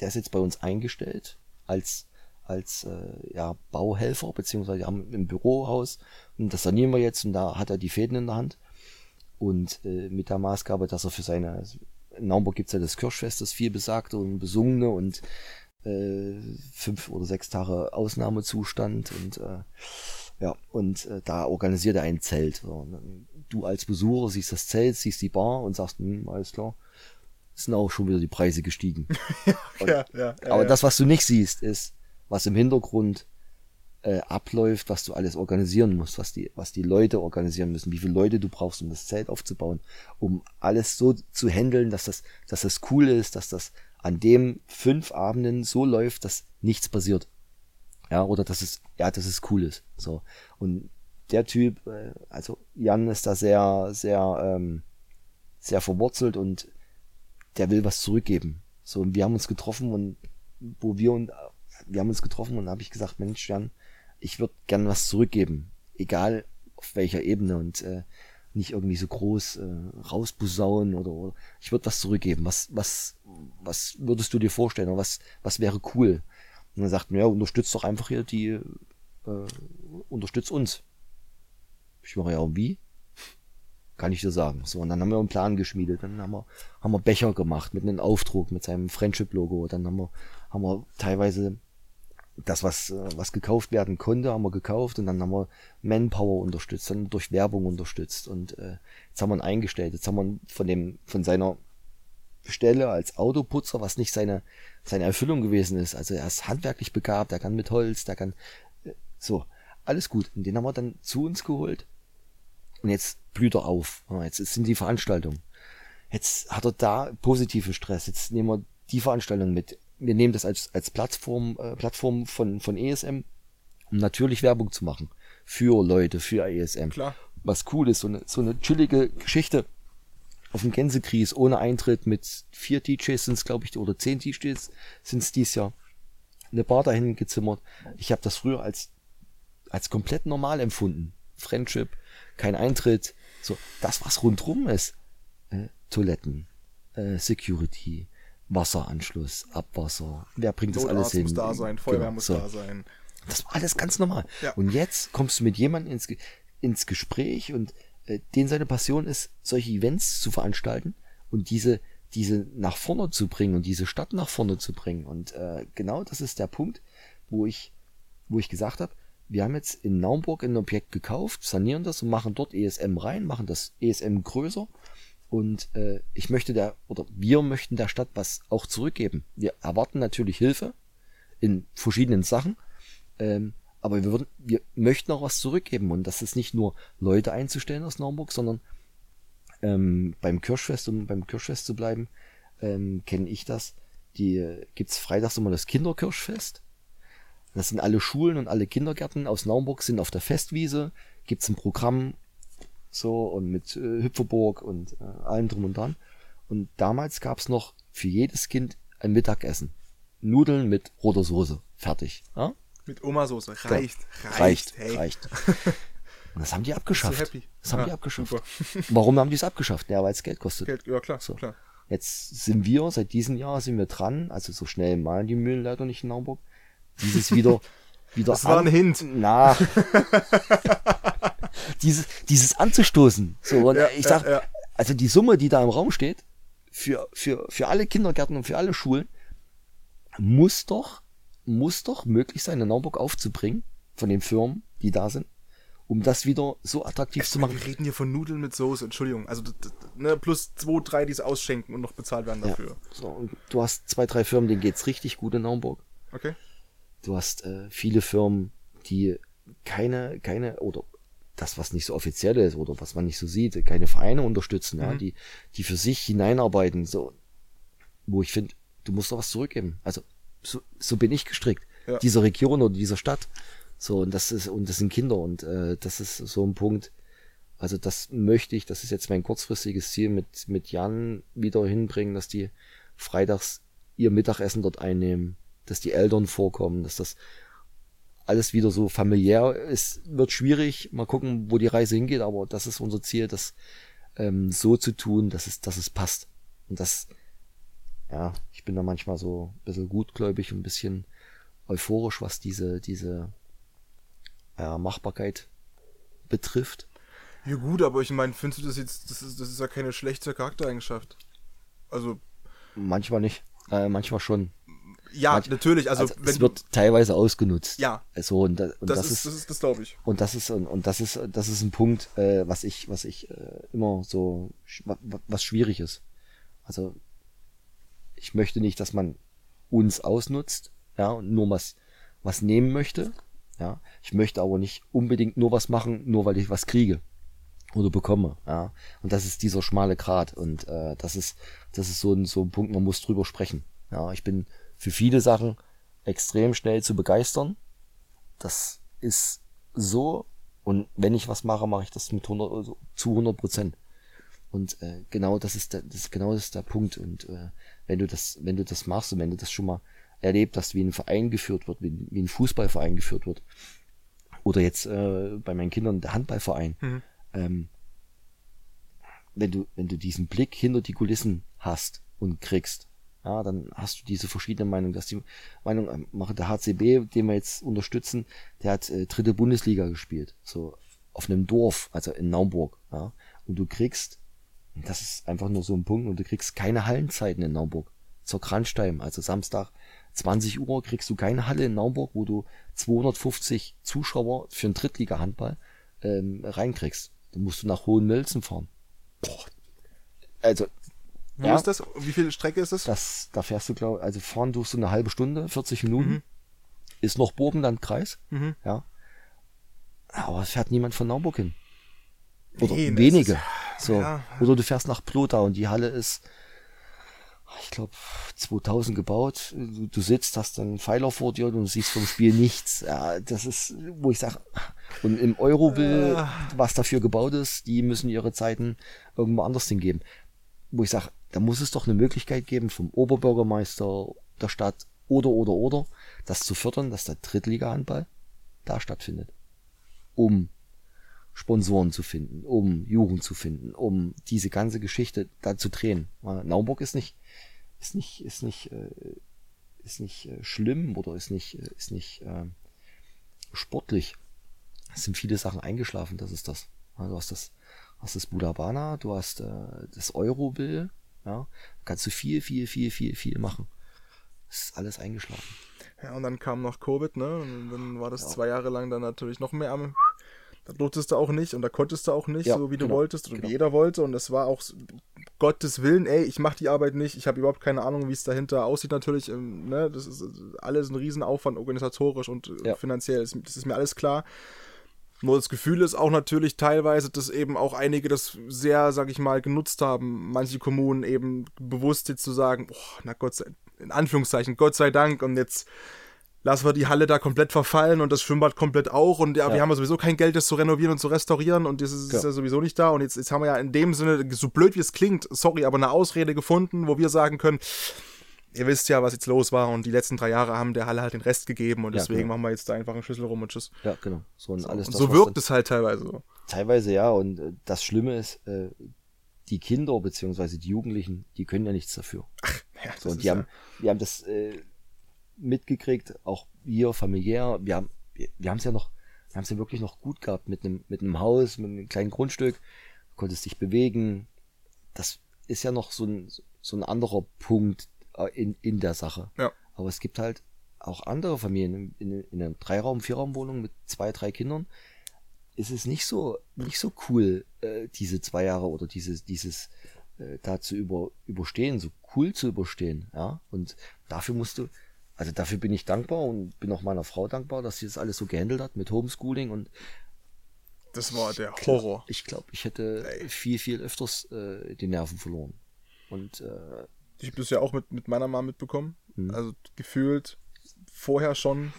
C: Der ist jetzt bei uns eingestellt als als äh, ja, Bauhelfer, beziehungsweise wir haben im Bürohaus und das sanieren wir jetzt und da hat er die Fäden in der Hand. Und äh, mit der Maßgabe, dass er für seine, in Naumburg gibt's ja das Kirschfest, das viel besagte und besungene und äh, fünf oder sechs Tage Ausnahmezustand und äh, ja, und äh, da organisiert er ein Zelt. So, du als Besucher siehst das Zelt, siehst die Bar und sagst, hm, alles klar, sind auch schon wieder die Preise gestiegen. Und-
B: Ja, ja, ja,
C: aber
B: ja.
C: das, was du nicht siehst, ist, was im Hintergrund äh, abläuft, was du alles organisieren musst, was die, was die Leute organisieren müssen, wie viele Leute du brauchst, um das Zelt aufzubauen, um alles so zu handeln, dass das, dass das cool ist, dass das an dem fünf Abenden so läuft, dass nichts passiert. Ja, oder dass es, ja, dass es cool ist. So. Und der Typ, äh, also Jan ist da sehr, sehr, ähm, sehr verwurzelt und der will was zurückgeben. So, und wir haben uns getroffen und wo wir und wir haben uns getroffen und habe ich gesagt, Mensch, Jan, ich würde gern was zurückgeben, egal auf welcher Ebene und äh, nicht irgendwie so groß äh, rausposaunen oder, oder ich würde was zurückgeben. Was was was würdest du dir vorstellen oder was was wäre cool? Und dann sagt mir, ja, unterstützt doch einfach hier die äh, unterstützt uns. Ich mache ja und wie? Kann ich dir sagen. So, und dann haben wir einen Plan geschmiedet. Dann haben wir, haben wir Becher gemacht mit einem Aufdruck, mit seinem Friendship-Logo. Dann haben wir, haben wir teilweise das, was, äh, was gekauft werden konnte, haben wir gekauft und dann haben wir Manpower unterstützt, dann durch Werbung unterstützt und äh, jetzt haben wir ihn eingestellt. Jetzt haben wir von dem, von seiner Stelle als Autoputzer, was nicht seine, seine Erfüllung gewesen ist. Also er ist handwerklich begabt, er kann mit Holz, der kann, äh, so, alles gut. Und den haben wir dann zu uns geholt und jetzt blüht er auf. Jetzt sind die Veranstaltungen. Jetzt hat er da positiven Stress. Jetzt nehmen wir die Veranstaltung mit wir nehmen das als, als Plattform, äh, Plattform von, von ESM, um natürlich Werbung zu machen. Für Leute, für ESM.
B: Klar.
C: Was cool ist, so eine, so eine chillige Geschichte auf dem Gänsekries ohne Eintritt mit vier DJs sind es, glaube ich, oder zehn DJs sind es dies Jahr. Eine Bar dahin gezimmert. Ich habe das früher als, als komplett normal empfunden. Friendship, kein Eintritt, so das, was rundrum ist. Äh, Toiletten, äh, Security, Wasseranschluss, Abwasser. Wer bringt das alles hin?
B: muss da sein, Feuerwehr
C: Genau,
B: muss
C: so.
B: da sein.
C: Das war alles ganz normal.
B: Ja.
C: Und jetzt kommst du mit jemandem ins, ins Gespräch und äh, den seine Passion ist, solche Events zu veranstalten und diese, diese nach vorne zu bringen und diese Stadt nach vorne zu bringen. Und äh, genau das ist der Punkt, wo ich, wo ich gesagt habe, wir haben jetzt in Naumburg ein Objekt gekauft, sanieren das und machen dort ESM rein, machen das ESM größer. Und äh, ich möchte der, oder wir möchten der Stadt was auch zurückgeben. Wir erwarten natürlich Hilfe in verschiedenen Sachen. Ähm, aber wir, würden, wir möchten auch was zurückgeben. Und das ist nicht nur Leute einzustellen aus Naumburg, sondern ähm, beim Kirschfest, um beim Kirschfest zu bleiben, ähm, kenne ich das. Die äh, gibt's freitags immer das Kinderkirschfest. Das sind alle Schulen und alle Kindergärten aus Naumburg sind auf der Festwiese. Gibt's ein Programm so und mit äh, Hüpferburg und äh, allem drum und dran. Und damals gab's noch für jedes Kind ein Mittagessen. Nudeln mit roter Soße. Fertig. Ja?
B: Mit Oma-Soße. Reicht. Reicht.
C: Reicht,
B: hey.
C: reicht. Und das haben die abgeschafft.
B: happy?
C: Das haben
B: Ja,
C: die abgeschafft.
B: super.
C: Warum haben die es abgeschafft? Ja, weil es Geld kostet.
B: Geld, ja klar,
C: So.
B: klar.
C: Jetzt sind wir, seit diesem Jahr sind wir dran, also so schnell malen die Mühlen leider nicht in Naumburg, dieses wieder, wieder
B: Das war ein Hint.
C: Na. Dieses, dieses anzustoßen. So, und
B: Ja,
C: ich sag,
B: ja, ja.
C: also die Summe, die da im Raum steht, für, für, für alle Kindergärten und für alle Schulen, muss doch, muss doch möglich sein, in Naumburg aufzubringen, von den Firmen, die da sind, um das wieder so attraktiv zu machen.
B: Wir reden hier von Nudeln mit Soße, Entschuldigung. Also, ne, plus zwei, drei, die es ausschenken und noch bezahlt werden dafür.
C: So, und du hast zwei, drei Firmen, denen geht's richtig gut in Naumburg.
B: Okay?
C: Du hast äh, viele Firmen, die keine, keine, oder das, was nicht so offiziell ist oder was man nicht so sieht, keine Vereine unterstützen, ja, die, die für sich hineinarbeiten, so, wo ich finde, du musst doch was zurückgeben. Also, so, so bin ich gestrickt.
B: Ja.
C: Dieser Region oder dieser Stadt. So, und das ist, und das sind Kinder und äh, das ist so ein Punkt, also das möchte ich, das ist jetzt mein kurzfristiges Ziel mit, mit Jan wieder hinbringen, dass die freitags ihr Mittagessen dort einnehmen, dass die Eltern vorkommen, dass das alles wieder so familiär ist, wird schwierig. Mal gucken, wo die Reise hingeht, aber das ist unser Ziel, das ähm, so zu tun, dass es, dass es passt. Und das, ja, ich bin da manchmal so ein bisschen gutgläubig und ein bisschen euphorisch, was diese, diese ja, Machbarkeit betrifft.
B: Ja gut, aber ich meine, findest du das jetzt, das ist, das ist ja keine schlechte Charaktereigenschaft. Also,
C: Manchmal nicht, äh, manchmal schon.
B: Ja,
C: Manch-
B: natürlich, also,
C: Also, es wird teilweise ausgenutzt.
B: Ja.
C: So, und, da, und
B: das,
C: das,
B: ist, das ist, das glaube ich.
C: und das ist, und, und das ist, das ist ein Punkt, äh, was ich, was ich äh, immer so, was schwierig ist. Also, ich möchte nicht, dass man uns ausnutzt, ja, und nur was, was nehmen möchte, Ja, ich möchte aber nicht unbedingt nur was machen, nur weil ich was kriege oder bekomme. Ja, und das ist dieser schmale Grat und äh, das ist das ist so ein so ein Punkt, man muss drüber sprechen. Ja, ich bin für viele Sachen extrem schnell zu begeistern. Das ist so und wenn ich was mache, mache ich das mit 100 also zu 100 Prozent. Und äh, genau das ist der, das genau das ist der Punkt. Und äh, wenn du das, wenn du das machst und wenn du das schon mal erlebt hast, wie ein Verein geführt wird, wie, wie ein Fußballverein geführt wird, oder jetzt äh, bei meinen Kindern der Handballverein,
B: Mhm.
C: ähm, wenn du, wenn du diesen Blick hinter die Kulissen hast und kriegst, ja, dann hast du diese verschiedenen Meinungen, dass die Meinung, ähm, mache der HCB, den wir jetzt unterstützen, der hat äh, dritte Bundesliga gespielt, so auf einem Dorf, also in Naumburg, ja, und du kriegst, das ist einfach nur so ein Punkt, und du kriegst keine Hallenzeiten in Naumburg zur Kranstein, also Samstag 20 Uhr kriegst du keine Halle in Naumburg, wo du 250 Zuschauer für einen Drittliga-Handball ähm, reinkriegst. Dann musst du nach Hohenmölzen fahren. Boah. Also,
B: Wo
C: Ja.
B: ist das? Wie viel Strecke ist das?
C: das, da fährst du, glaube also fahren du so eine halbe Stunde, 40 Minuten. Ist noch Burgenlandkreis,
B: Mhm.
C: ja. Aber es fährt niemand von Naumburg hin. Oder
B: Nee,
C: wenige.
B: ist-
C: so.
B: ja.
C: Oder du fährst nach Plotau und die Halle ist, ich glaube, 2000 gebaut. Du, du sitzt, hast einen Pfeiler vor dir und du siehst vom Spiel nichts. Ja, das ist, wo ich sage, und im Euro will,
B: Ah.
C: was dafür gebaut ist, die müssen ihre Zeiten irgendwo anders hingeben. Wo ich sage, da muss es doch eine Möglichkeit geben vom Oberbürgermeister der Stadt oder, oder, oder, das zu fördern, dass der Drittliga-Handball da stattfindet. Um Sponsoren zu finden, um Jugend zu finden, um diese ganze Geschichte da zu drehen. Naumburg ist nicht, ist nicht, ist nicht, äh, ist nicht äh, schlimm oder ist nicht, äh, ist nicht äh, sportlich. Es sind viele Sachen eingeschlafen, das ist das. Ja, du hast das, hast das Budabana, du hast äh, das Eurobill, ja, kannst du viel, viel, viel, viel, viel machen. Ist alles eingeschlafen.
B: Ja, und dann kam noch Covid, ne? Und dann war das zwei Jahre lang dann natürlich noch mehr am. Da durftest du auch nicht und da konntest du auch nicht,
C: Ja,
B: so wie du
C: genau,
B: wolltest und
C: genau.
B: wie jeder wollte. Und das war auch Gottes Willen, ey, ich mache die Arbeit nicht, ich habe überhaupt keine Ahnung, wie es dahinter aussieht natürlich. Ähm, ne? Das ist äh, alles ein Riesenaufwand organisatorisch und äh,
C: Ja.
B: finanziell, das ist mir alles klar. Nur das Gefühl ist auch natürlich teilweise, dass eben auch einige das sehr, sag ich mal, genutzt haben. Manche Kommunen eben bewusst jetzt zu sagen, boah, na Gott sei, in Anführungszeichen, Gott sei Dank und jetzt lassen wir die Halle da komplett verfallen und das Schwimmbad komplett auch und ja, wir
C: Ja.
B: haben ja sowieso kein Geld, das zu renovieren und zu restaurieren und das ist, ist
C: Ja.
B: ja sowieso nicht da und jetzt, jetzt haben wir ja in dem Sinne, so blöd wie es klingt, sorry, aber eine Ausrede gefunden, wo wir sagen können, ihr wisst ja, was jetzt los war und die letzten drei Jahre haben der Halle halt den Rest gegeben und
C: Ja,
B: deswegen
C: genau.
B: machen wir jetzt da einfach einen Schlüssel rum und tschüss.
C: Ja, genau. So und alles
B: und so wirkt es halt teilweise so.
C: Teilweise ja, und äh, das Schlimme ist, äh, die Kinder beziehungsweise die Jugendlichen, die können ja nichts dafür.
B: Ja,
C: So, und die
B: ja-
C: haben, wir haben das äh, mitgekriegt, auch wir familiär. Wir haben, wir, haben es ja noch, wir haben es ja wirklich noch gut gehabt mit einem, mit einem Haus, mit einem kleinen Grundstück. Du konntest dich bewegen. Das ist ja noch so ein, so ein anderer Punkt in, in der Sache.
B: Ja.
C: Aber es gibt halt auch andere Familien in, in einer Dreiraum-, Vierraumwohnung mit zwei, drei Kindern. Ist es nicht so, nicht so cool, äh, diese zwei Jahre oder dieses, dieses, äh, da zu über, überstehen, so cool zu überstehen, ja. Und dafür musst du, also dafür bin ich dankbar und bin auch meiner Frau dankbar, dass sie das alles so gehandelt hat mit Homeschooling und
B: Das war der Horror.
C: ich glaube, ich hätte viel, viel öfters äh, die Nerven verloren. Und äh,
B: Ich habe das ja auch mit, mit meiner Mama mitbekommen.
C: Mhm.
B: Also gefühlt vorher schon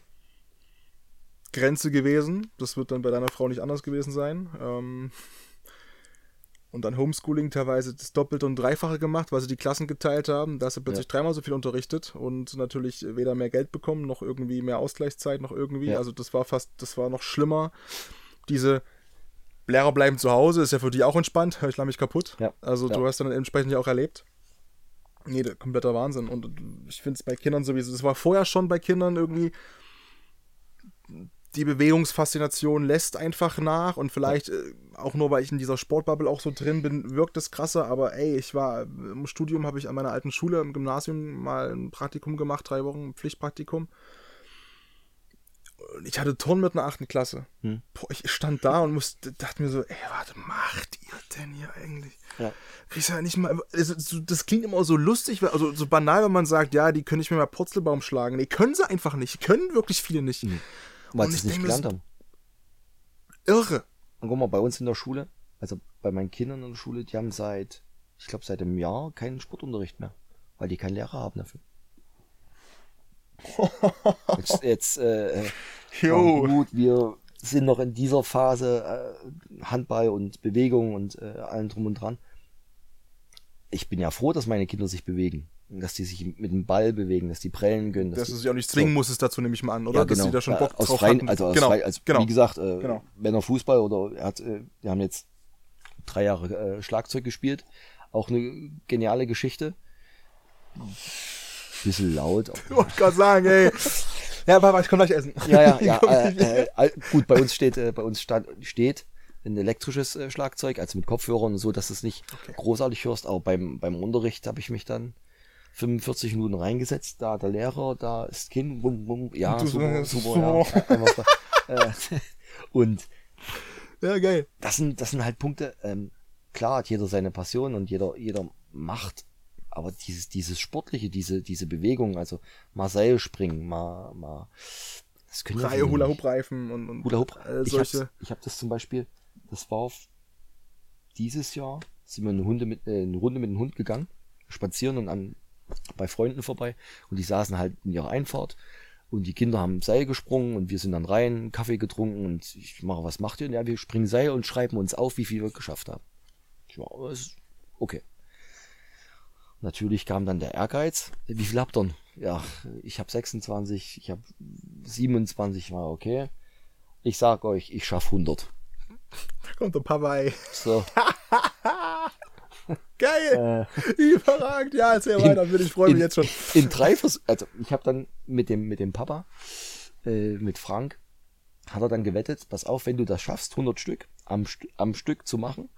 B: Grenze gewesen. Das wird dann bei deiner Frau nicht anders gewesen sein. Ähm, und dann Homeschooling teilweise das Doppelte und Dreifache gemacht, weil sie die Klassen geteilt haben. Da hast du plötzlich dreimal so viel unterrichtet und natürlich weder mehr Geld bekommen, noch irgendwie mehr Ausgleichszeit, noch irgendwie.
C: Ja.
B: Also das war fast, das war noch schlimmer. Diese Lehrer bleiben zu Hause, ist ja für die auch entspannt. Ich lache mich kaputt.
C: Ja.
B: Also du
C: Ja.
B: hast dann entsprechend ja auch erlebt. Nee, kompletter Wahnsinn. Und ich finde es bei Kindern sowieso, das war vorher schon bei Kindern irgendwie, die Bewegungsfaszination lässt einfach nach und vielleicht äh, auch nur, weil ich in dieser Sportbubble auch so drin bin, wirkt es krasser, aber ey, ich war im Studium, habe ich an meiner alten Schule im Gymnasium mal ein Praktikum gemacht, drei Wochen Pflichtpraktikum. Ich hatte Turn mit einer achten Klasse.
C: Hm.
B: Boah, ich stand da und musste, dachte mir so, ey, warte, macht ihr denn hier eigentlich?
C: ja.
B: Kriegst ja nicht mal. Also, so- das klingt immer so lustig, weil- also so banal, wenn man sagt, ja, die können nicht mehr mal Purzelbaum schlagen. Nee, können sie einfach nicht. Können wirklich viele nicht.
C: weil
B: Und
C: sie
B: ich
C: es nicht
B: mir
C: gelernt haben.
B: Irre.
C: Und guck mal, bei uns in der Schule, also bei meinen Kindern in der Schule, die haben seit, ich glaube seit einem Jahr keinen Sportunterricht mehr, weil die keinen Lehrer haben dafür. Jetzt, jetzt äh, äh, gut, wir sind noch in dieser Phase äh, Handball und Bewegung und äh, allem drum und dran. Ich bin ja froh, dass meine Kinder sich bewegen. Dass die sich mit dem Ball bewegen, dass die prellen können.
B: Dass
C: die,
B: du sie auch nicht zwingen musstest dazu, nehme ich mal an, oder?
C: ja,
B: Dass
C: genau.
B: sie da schon Bock
C: aus
B: drauf hatten.
C: Also, aus
B: genau.
C: frei, also
B: genau.
C: wie gesagt, äh,
B: Genau.
C: wenn er Fußball oder er hat, äh, wir haben jetzt drei Jahre äh, Schlagzeug gespielt, auch eine geniale Geschichte. Bisschen laut.
B: Ich wollte gerade sagen, ey. Ja, Papa, ich komm gleich essen.
C: Ja, ja, ja. Äh, äh, gut, bei uns steht, äh, bei uns stand, steht ein elektrisches äh, Schlagzeug, also mit Kopfhörern und so, dass du es nicht
B: Okay.
C: großartig hörst. Aber beim, beim Unterricht habe ich mich dann 45 Minuten reingesetzt. Da der Lehrer, da ist Kind, bum, bum, ja,
B: Du
C: super,
B: so-
C: super, ja. Äh, und
B: ja, geil.
C: das sind, das sind halt Punkte, ähm, klar hat jeder seine Passion und jeder, jeder macht, aber dieses, dieses Sportliche, diese, diese Bewegung, also mal Seil springen, mal, mal, das können ja nicht.
B: Hula-Hoop-Reifen und, und
C: Hula Hoop.
B: äh,
C: ich
B: solche.
C: habe ich hab das zum Beispiel, das war auf dieses Jahr, sind wir eine, Hunde mit, äh, eine Runde mit dem Hund gegangen, spazieren und an, bei Freunden vorbei und die saßen halt in ihrer Einfahrt und die Kinder haben Seil gesprungen und wir sind dann rein, Kaffee getrunken und ich mache, was macht ihr? Und Ja, wir springen Seil und schreiben uns auf, wie viel wir geschafft haben. Ich war, okay. Natürlich kam dann der Ehrgeiz. Wie viel habt ihr? denn? Ja, ich habe 26, ich habe 27, war okay. Ich sag euch, ich schaff 100.
B: Kommt der Papa, ey.
C: So,
B: Geil.
C: äh,
B: Überragend. Ja, erzähl weiter, bitte. Ich freue mich
C: in,
B: jetzt schon.
C: In drei Vers also ich habe dann mit dem mit dem Papa, äh, mit Frank, hat er dann gewettet, pass auf, wenn du das schaffst, 100 Stück am, am Stück zu machen,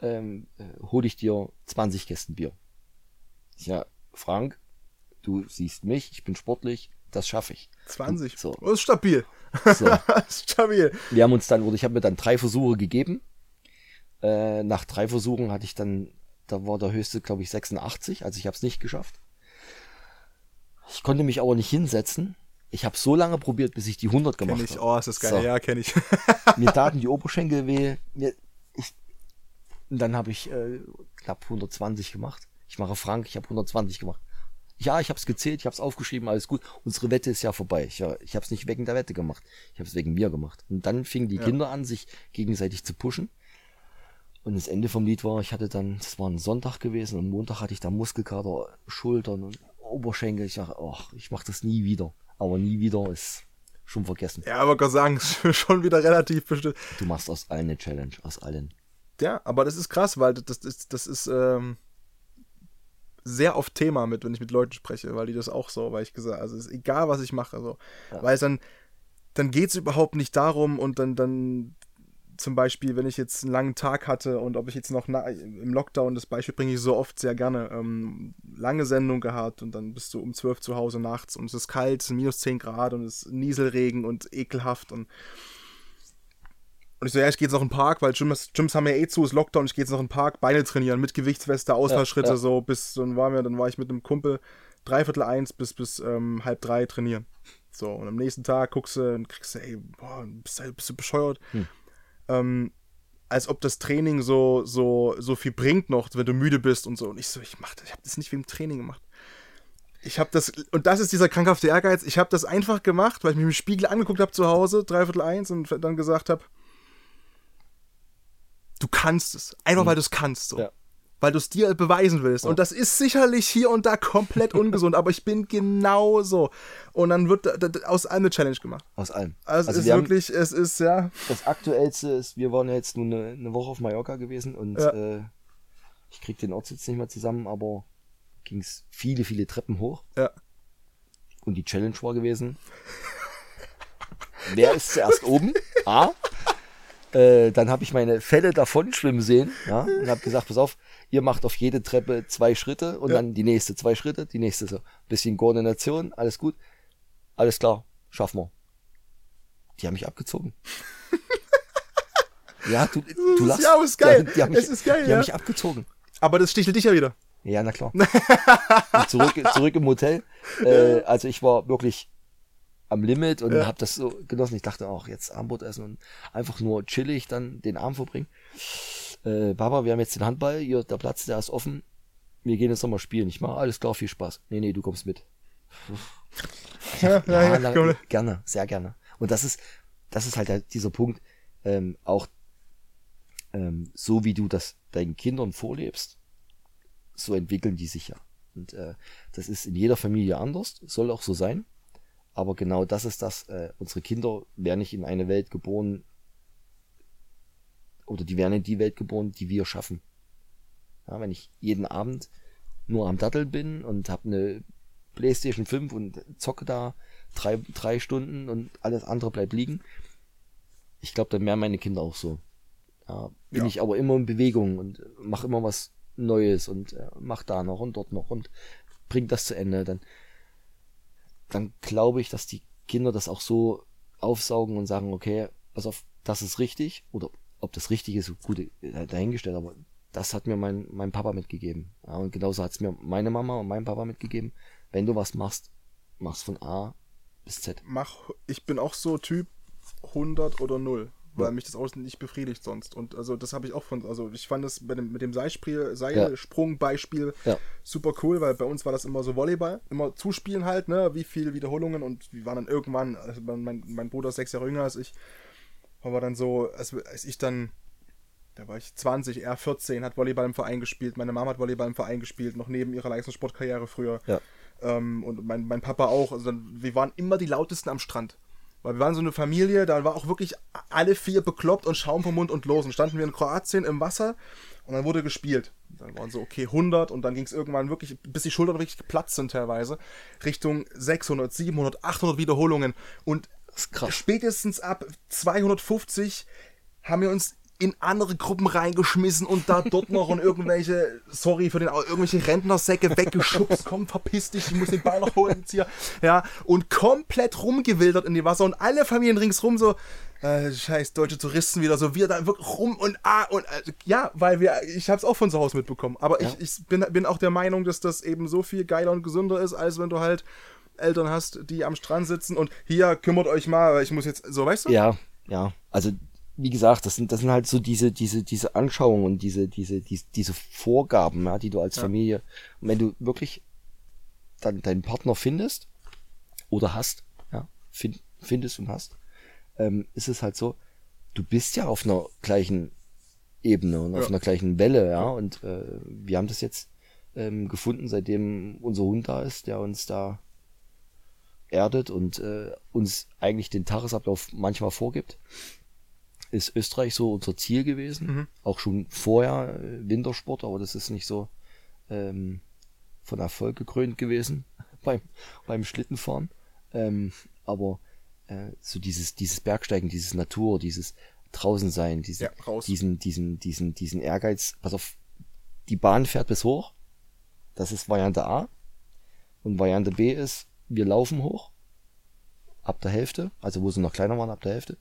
C: ähm, äh, hole ich dir 20 Kästen Bier. Ja, Frank, du siehst mich, ich bin sportlich, das schaffe ich.
B: 20.
C: So.
B: Das ist stabil.
C: So.
B: Stabil.
C: Wir haben uns dann, oder ich habe mir dann drei Versuche gegeben. Äh, nach drei Versuchen hatte ich dann, da war der höchste, glaube ich, 86, also ich habe es nicht geschafft. Ich konnte mich aber nicht hinsetzen. Ich habe so lange probiert, bis ich die 100 gemacht
B: Kenn ich.
C: habe.
B: Oh, ist das geil.
C: So.
B: Ja, kenne ich.
C: Mir taten die Oberschenkel weh. Mir, ich, und dann habe ich äh, knapp 120 gemacht. Ich mache Frank, ich habe 120 gemacht. Ja, ich habe es gezählt, ich habe es aufgeschrieben, alles gut. Unsere Wette ist ja vorbei. Ich, ja, ich habe es nicht wegen der Wette gemacht. Ich habe es wegen mir gemacht. Und dann fingen die Kinder an, sich gegenseitig zu pushen. Und das Ende vom Lied war, ich hatte dann, das war ein Sonntag gewesen und Montag hatte ich da Muskelkater, Schultern und Oberschenkel. Ich dachte, ach, ich mache das nie wieder. Aber nie wieder ist schon vergessen.
B: Ja, aber Gott sagen, schon wieder relativ bestimmt.
C: Du machst aus allen eine Challenge, aus allen.
B: Ja, aber das ist krass, weil das ist, das ist ähm, sehr oft Thema mit, wenn ich mit Leuten spreche, weil die das auch so, weil ich gesagt, also es ist egal, was ich mache, also,
C: Ja.
B: weil es dann, dann geht es überhaupt nicht darum und dann, dann zum Beispiel, wenn ich jetzt einen langen Tag hatte und ob ich jetzt noch na, im Lockdown, das Beispiel bringe ich so oft sehr gerne, ähm, lange Sendung gehabt und dann bist du um 12 zu Hause nachts und es ist kalt, minus 10 Grad und es ist Nieselregen und ekelhaft und und ich so, ja, ich gehe jetzt noch in den Park, weil Gyms, Gyms haben ja eh zu, ist Lockdown, ich gehe jetzt noch in den Park, Beine trainieren, mit Gewichtsweste, Ausfallschritte,
C: Ja, ja.
B: so, bis, dann waren wir, dann war ich mit einem Kumpel dreiviertel eins bis, bis ähm, halb drei trainieren. So, und am nächsten Tag guckst du und kriegst du, ey, boah, bist, du- bist du bescheuert?
C: Hm.
B: Ähm, als ob das Training so, so, so viel bringt noch, wenn du müde bist und so. Und ich so, ich mach das, ich habe das nicht wegen Training gemacht. Ich habe das, und das ist dieser krankhafte Ehrgeiz, ich habe das einfach gemacht, weil ich mich im Spiegel angeguckt habe zu Hause, dreiviertel eins, und dann gesagt habe, du kannst es. Einfach weil du es kannst. So.
C: Ja.
B: Weil du es dir beweisen willst. Und das ist sicherlich hier und da komplett ungesund, aber ich bin genau so. Und dann wird da, da, aus allem eine Challenge gemacht.
C: Aus allem.
B: Also, es ist
C: wir haben,
B: wirklich, es ist, ja.
C: das Aktuellste ist, wir waren ja jetzt nur eine, eine Woche auf Mallorca gewesen und
B: Ja.
C: äh, ich krieg den Ort jetzt nicht mehr zusammen, aber ging es viele, viele Treppen hoch.
B: Ja.
C: Und die Challenge war gewesen. Wer ist zuerst oben? A. Äh, dann habe ich meine Fälle davon schwimmen sehen ja, und habe gesagt, pass auf, ihr macht auf jede Treppe zwei Schritte und
B: Ja.
C: dann die nächste zwei Schritte, die nächste so. Bisschen Koordination, alles gut. Alles klar, schaffen wir. Die haben mich abgezogen. ja, du, du lachst.
B: ja, aber ist geil.
C: Die, die haben mich,
B: Es ist geil,
C: Die
B: ja.
C: haben mich abgezogen.
B: Aber das stichelt dich ja wieder.
C: Ja, na klar. Zurück, zurück im Hotel. Äh, also ich war wirklich am Limit und
B: Ja.
C: habe das so genossen. Ich dachte auch, jetzt Armbrot essen und einfach nur chillig dann den Abend verbringen. Äh, Papa, wir haben jetzt den Handball, hier der Platz, der ist offen. Wir gehen jetzt nochmal spielen. Ich mache alles klar, viel Spaß. Nee, nee, du kommst mit.
B: Ja,
C: Ja, lang-
B: komm.
C: gerne, sehr gerne. Und das ist, das ist halt dieser Punkt, ähm, auch ähm, so wie du das deinen Kindern vorlebst, so entwickeln die sich ja. Und äh, das ist in jeder Familie anders, soll auch so sein. Aber genau das ist das, äh, unsere Kinder werden nicht in eine Welt geboren, oder die werden in die Welt geboren, die wir schaffen. Ja, wenn ich jeden Abend nur am Datteln bin und habe eine Playstation 5 und zocke da drei, drei Stunden und alles andere bleibt liegen. Ich glaube, dann wären meine Kinder auch so. Ja, bin
B: Ja.
C: ich aber immer in Bewegung und mache immer was Neues und äh, mach da noch und dort noch und bring das zu Ende. Dann, dann glaube ich, dass die Kinder das auch so aufsaugen und sagen, okay, pass auf, das ist richtig. Oder ob das richtig ist, gut äh, dahingestellt, aber das hat mir mein, mein Papa mitgegeben. Ja, und genauso hat es mir meine Mama und mein Papa mitgegeben. Wenn du was machst, machst von A bis Z.
B: Mach, ich bin auch so Typ 100 oder 0, weil mich das auch nicht befriedigt sonst. Und also das habe ich auch von, also ich fand das bei dem, mit dem Seilspiel, Seilsprung-Beispiel
C: Ja.
B: super cool, weil bei uns war das immer so Volleyball, immer zuspielen halt, ne, wie viele Wiederholungen und wir waren dann irgendwann, also mein, mein Bruder ist sechs Jahre jünger als ich, war dann so, als, als ich dann da war ich 20, er 14, hat Volleyball im Verein gespielt. Meine Mama hat Volleyball im Verein gespielt, noch neben ihrer Leistungssportkarriere früher.
C: Ja.
B: Ähm, und mein, mein Papa auch. Also dann, wir waren immer die lautesten am Strand. Weil wir waren so eine Familie, da war auch wirklich alle vier bekloppt und Schaum vom Mund und los. Und standen wir in Kroatien im Wasser und dann wurde gespielt. Dann waren so, okay, 100 und dann ging es irgendwann wirklich, bis die Schultern wirklich geplatzt sind teilweise, Richtung 600, 700, 800 Wiederholungen. Und spätestens ab 250 haben wir uns in andere Gruppen reingeschmissen und da dort noch und irgendwelche, sorry für den, irgendwelche Rentnersäcke weggeschubst, komm, verpiss dich, ich muss den Ball noch holen jetzt hier, ja, und komplett rumgewildert in die Wasser und alle Familien ringsrum so, äh, scheiß deutsche Touristen wieder, so wir da wirklich rum und ah und äh, ja, weil wir, ich hab's auch von zu Hause mitbekommen, aber ich, ich bin, bin auch der Meinung, dass das eben so viel geiler und gesünder ist, als wenn du halt Eltern hast, die am Strand sitzen und hier kümmert euch mal, ich muss jetzt, so weißt du?
C: Ja, ja. Also, wie gesagt, das sind, das sind halt so diese, diese, diese Anschauungen und diese, diese, diese, diese Vorgaben, ja, die du als Familie, und wenn du wirklich dann deinen Partner findest oder hast, ja, find, findest und hast, ähm, ist es halt so, du bist ja auf einer gleichen Ebene und auf
B: Ja.
C: einer gleichen Welle, ja, und äh, wir haben das jetzt ähm, gefunden, seitdem unser Hund da ist, der uns da erdet und äh, uns eigentlich den Tagesablauf manchmal vorgibt, ist Österreich so unser Ziel gewesen.
B: Mhm.
C: Auch schon vorher äh, Wintersport, aber das ist nicht so ähm, von Erfolg gekrönt gewesen beim, beim Schlittenfahren. Ähm, aber äh, so dieses, dieses Bergsteigen, dieses Natur, dieses draußen sein, diese,
B: Ja,
C: diesen, diesen, diesen, diesen Ehrgeiz, pass auf, die Bahn fährt bis hoch. Das ist Variante A. Und Variante B ist, wir laufen hoch. Ab der Hälfte, also wo sie noch kleiner waren, ab der Hälfte.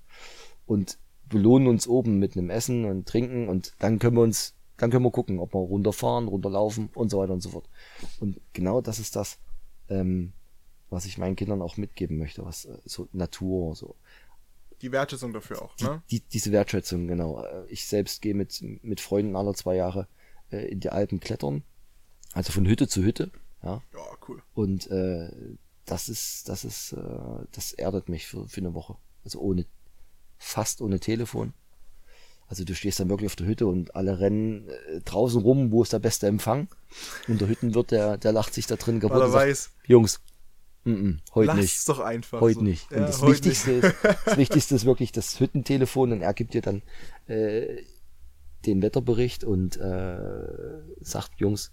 C: Und belohnen uns oben mit einem Essen und Trinken und dann können wir uns, dann können wir gucken, ob wir runterfahren, runterlaufen und so weiter und so fort. Und genau das ist das, ähm, was ich meinen Kindern auch mitgeben möchte, was äh, so Natur, so
B: Die Wertschätzung dafür auch,
C: die,
B: ne?
C: die, diese Wertschätzung, genau. Äh, Ich selbst gehe mit, mit Freunden alle zwei Jahre äh, in die Alpen klettern. Also von Hütte zu Hütte. Ja.
B: Ja, cool.
C: Und äh, das ist, das ist, äh, das erdet mich für, für eine Woche. Also ohne, fast ohne Telefon. Also du stehst dann wirklich auf der Hütte und alle rennen äh, draußen rum, wo ist der beste Empfang. Und der Hüttenwirt, der, der lacht sich da drin kaputt und sagt,
B: weiß,
C: Jungs, mm -mm, heute
B: lass
C: nicht.
B: es doch einfach.
C: Heute
B: so.
C: nicht. Und
B: Ja,
C: das,
B: heute
C: Wichtigste
B: nicht.
C: ist, das Wichtigste ist wirklich das Hüttentelefon und er gibt dir dann äh, den Wetterbericht und äh, sagt, Jungs,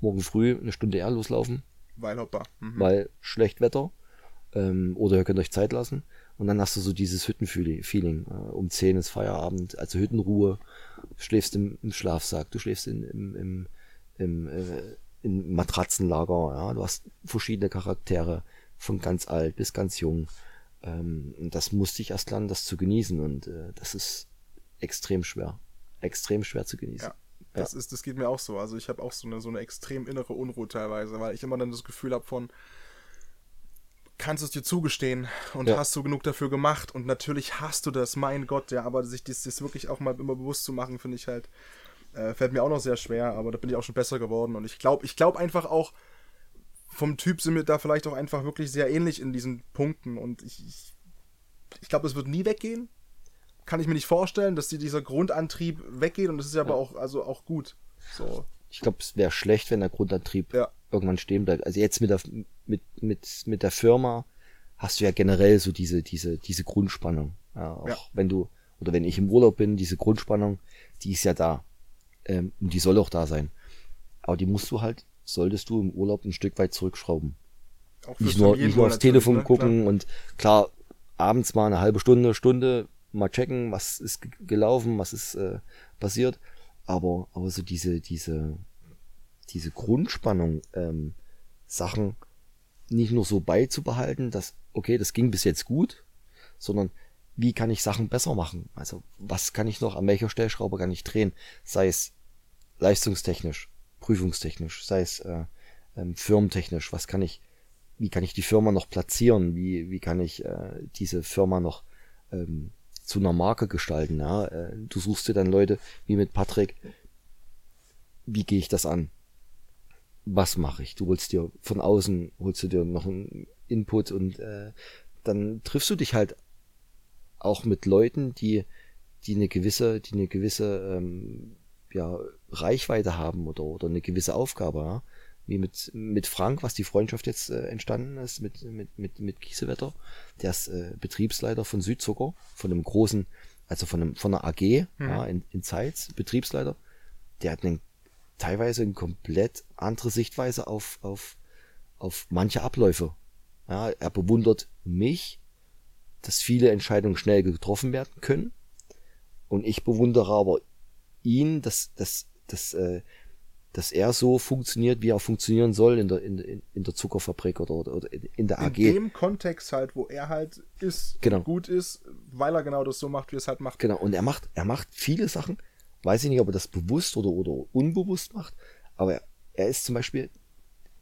C: morgen früh eine Stunde eher loslaufen,
B: Weil hoppa. Mhm.
C: weil schlecht Wetter. Ähm, oder ihr könnt euch Zeit lassen. Und dann hast du so dieses Hüttenfeeling. Äh, um 10 ist Feierabend, also Hüttenruhe. Du schläfst im, im Schlafsack, du schläfst in, im, im, im, äh, im Matratzenlager. Ja? Du hast verschiedene Charaktere, von ganz alt bis ganz jung. Ähm, und das musste ich erst lernen, das zu genießen. Und äh, das ist extrem schwer. Extrem schwer zu genießen.
B: Ja. Das, ist, das geht mir auch so. Also ich habe auch so eine, so eine extrem innere Unruhe teilweise, weil ich immer dann das Gefühl habe von, kannst du es dir zugestehen und
C: Ja.
B: hast du genug dafür gemacht und natürlich hast du das, mein Gott, ja, aber sich das, das wirklich auch mal immer bewusst zu machen, finde ich halt, äh, fällt mir auch noch sehr schwer, aber da bin ich auch schon besser geworden und ich glaube, ich glaube einfach auch, vom Typ sind wir da vielleicht auch einfach wirklich sehr ähnlich in diesen Punkten und ich, ich, ich glaube, es wird nie weggehen. Kann ich mir nicht vorstellen, dass die, dieser Grundantrieb weggeht und das ist ja aber auch, also auch gut. So,
C: Ich glaube, es wäre schlecht, wenn der Grundantrieb
B: ja.
C: Irgendwann stehen bleibt. Also jetzt mit der, mit, mit, mit der Firma hast du ja generell so diese, diese, diese Grundspannung. Ja, auch
B: Ja.
C: wenn du, oder wenn ich im Urlaub bin, diese Grundspannung, die ist ja da. Ähm, und die soll auch da sein. Aber die musst du halt, solltest du im Urlaub ein Stück weit zurückschrauben.
B: Auch
C: Nicht nur, nicht nur aufs Telefon
B: ne?
C: gucken und klar, abends mal eine halbe Stunde, Stunde mal checken, was ist ge- gelaufen, was ist äh, passiert. Aber, aber so diese, diese, diese Grundspannung, ähm, Sachen nicht nur so beizubehalten, dass, okay, das ging bis jetzt gut, sondern wie kann ich Sachen besser machen? Also, was kann ich noch, an welcher Stellschraube kann ich drehen? Sei es leistungstechnisch, prüfungstechnisch, sei es äh, ähm, firmentechnisch, was kann ich, wie kann ich die Firma noch platzieren? Wie, wie kann ich äh, diese Firma noch ähm, zu einer Marke gestalten? Ja? Äh, du suchst dir dann Leute wie mit Patrick, wie gehe ich das an? Was mache ich? Du holst dir von außen, holst du dir noch einen Input und äh, dann triffst du dich halt auch mit Leuten, die, die eine gewisse, die eine gewisse ähm, ja, Reichweite haben oder, oder eine gewisse Aufgabe, ja? wie mit, mit Frank, was die Freundschaft jetzt äh, entstanden ist, mit, mit, mit, mit Kiesewetter. Der ist äh, Betriebsleiter von Südzucker, von einem großen, also von, einem, von einer AG ja, in, in Zeitz, Betriebsleiter. Der hat einen, teilweise eine komplett andere Sichtweise auf, auf, auf manche Abläufe. Ja, er bewundert mich, dass viele Entscheidungen schnell getroffen werden können. Und ich bewundere aber ihn, dass, dass, dass, äh, dass er so funktioniert, wie er funktionieren soll in der, in, in der Zuckerfabrik oder, oder, in der
B: In
C: AG.
B: dem Kontext halt, wo er halt ist,
C: Genau.
B: gut ist, weil er genau das so macht, wie er es halt macht.
C: Genau, und er macht, er macht viele Sachen, weiß ich nicht, ob er das bewusst oder, oder unbewusst macht, aber er, er ist zum Beispiel,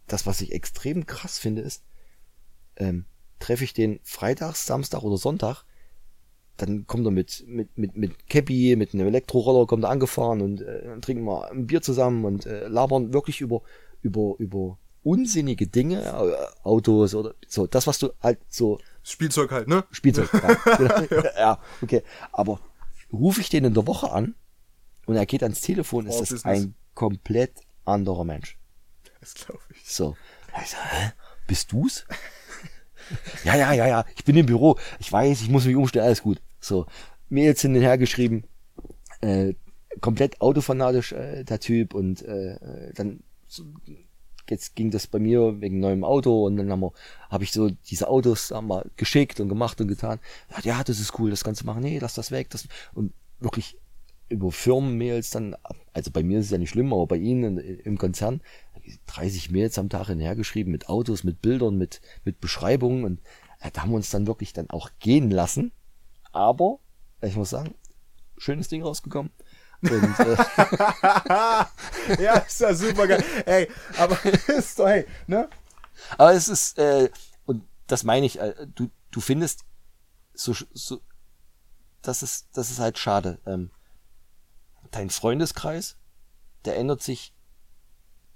C: das, was ich extrem krass finde, ist, ähm, treffe ich den Freitags, Samstag oder Sonntag, dann kommt er mit, mit, mit, mit Cappy, mit einem Elektroroller, kommt er angefahren und äh, trinken wir ein Bier zusammen und äh, labern wirklich über, über, über unsinnige Dinge, äh, Autos oder so, das, was du halt so
B: Spielzeug halt, ne?
C: Spielzeug. Ja, genau. ja, okay. Aber rufe ich den in der Woche an und er geht ans Telefon, ist
B: Oh,
C: das
B: Business.
C: ein komplett anderer Mensch.
B: Das glaube ich.
C: So. Ich so, hä? Bist du's? ja, ja, ja, ja. Ich bin im Büro. Ich weiß, ich muss mich umstellen. Alles gut. So. Mails hin und her geschrieben. Äh, komplett autofanatisch, äh, der Typ. Und äh, dann so, jetzt ging das bei mir wegen neuem Auto und dann habe ich so diese Autos haben wir geschickt und gemacht und getan. Ja, ja, das ist cool, das Ganze machen. Nee, lass das weg. Das, und wirklich über Firmenmails dann, also bei mir ist es ja nicht schlimm, aber bei Ihnen im Konzern, 30 Mails am Tag hinhergeschrieben mit Autos, mit Bildern, mit, mit Beschreibungen und äh, da haben wir uns dann wirklich dann auch gehen lassen. Aber, ich muss sagen, schönes Ding rausgekommen. Und, äh,
B: ja, ist ja super geil. Ey, aber ist doch, hey, ne?
C: aber es ist, äh, und das meine ich, äh, du, du findest so, so das ist, das ist halt schade. Ähm, dein Freundeskreis, der ändert sich,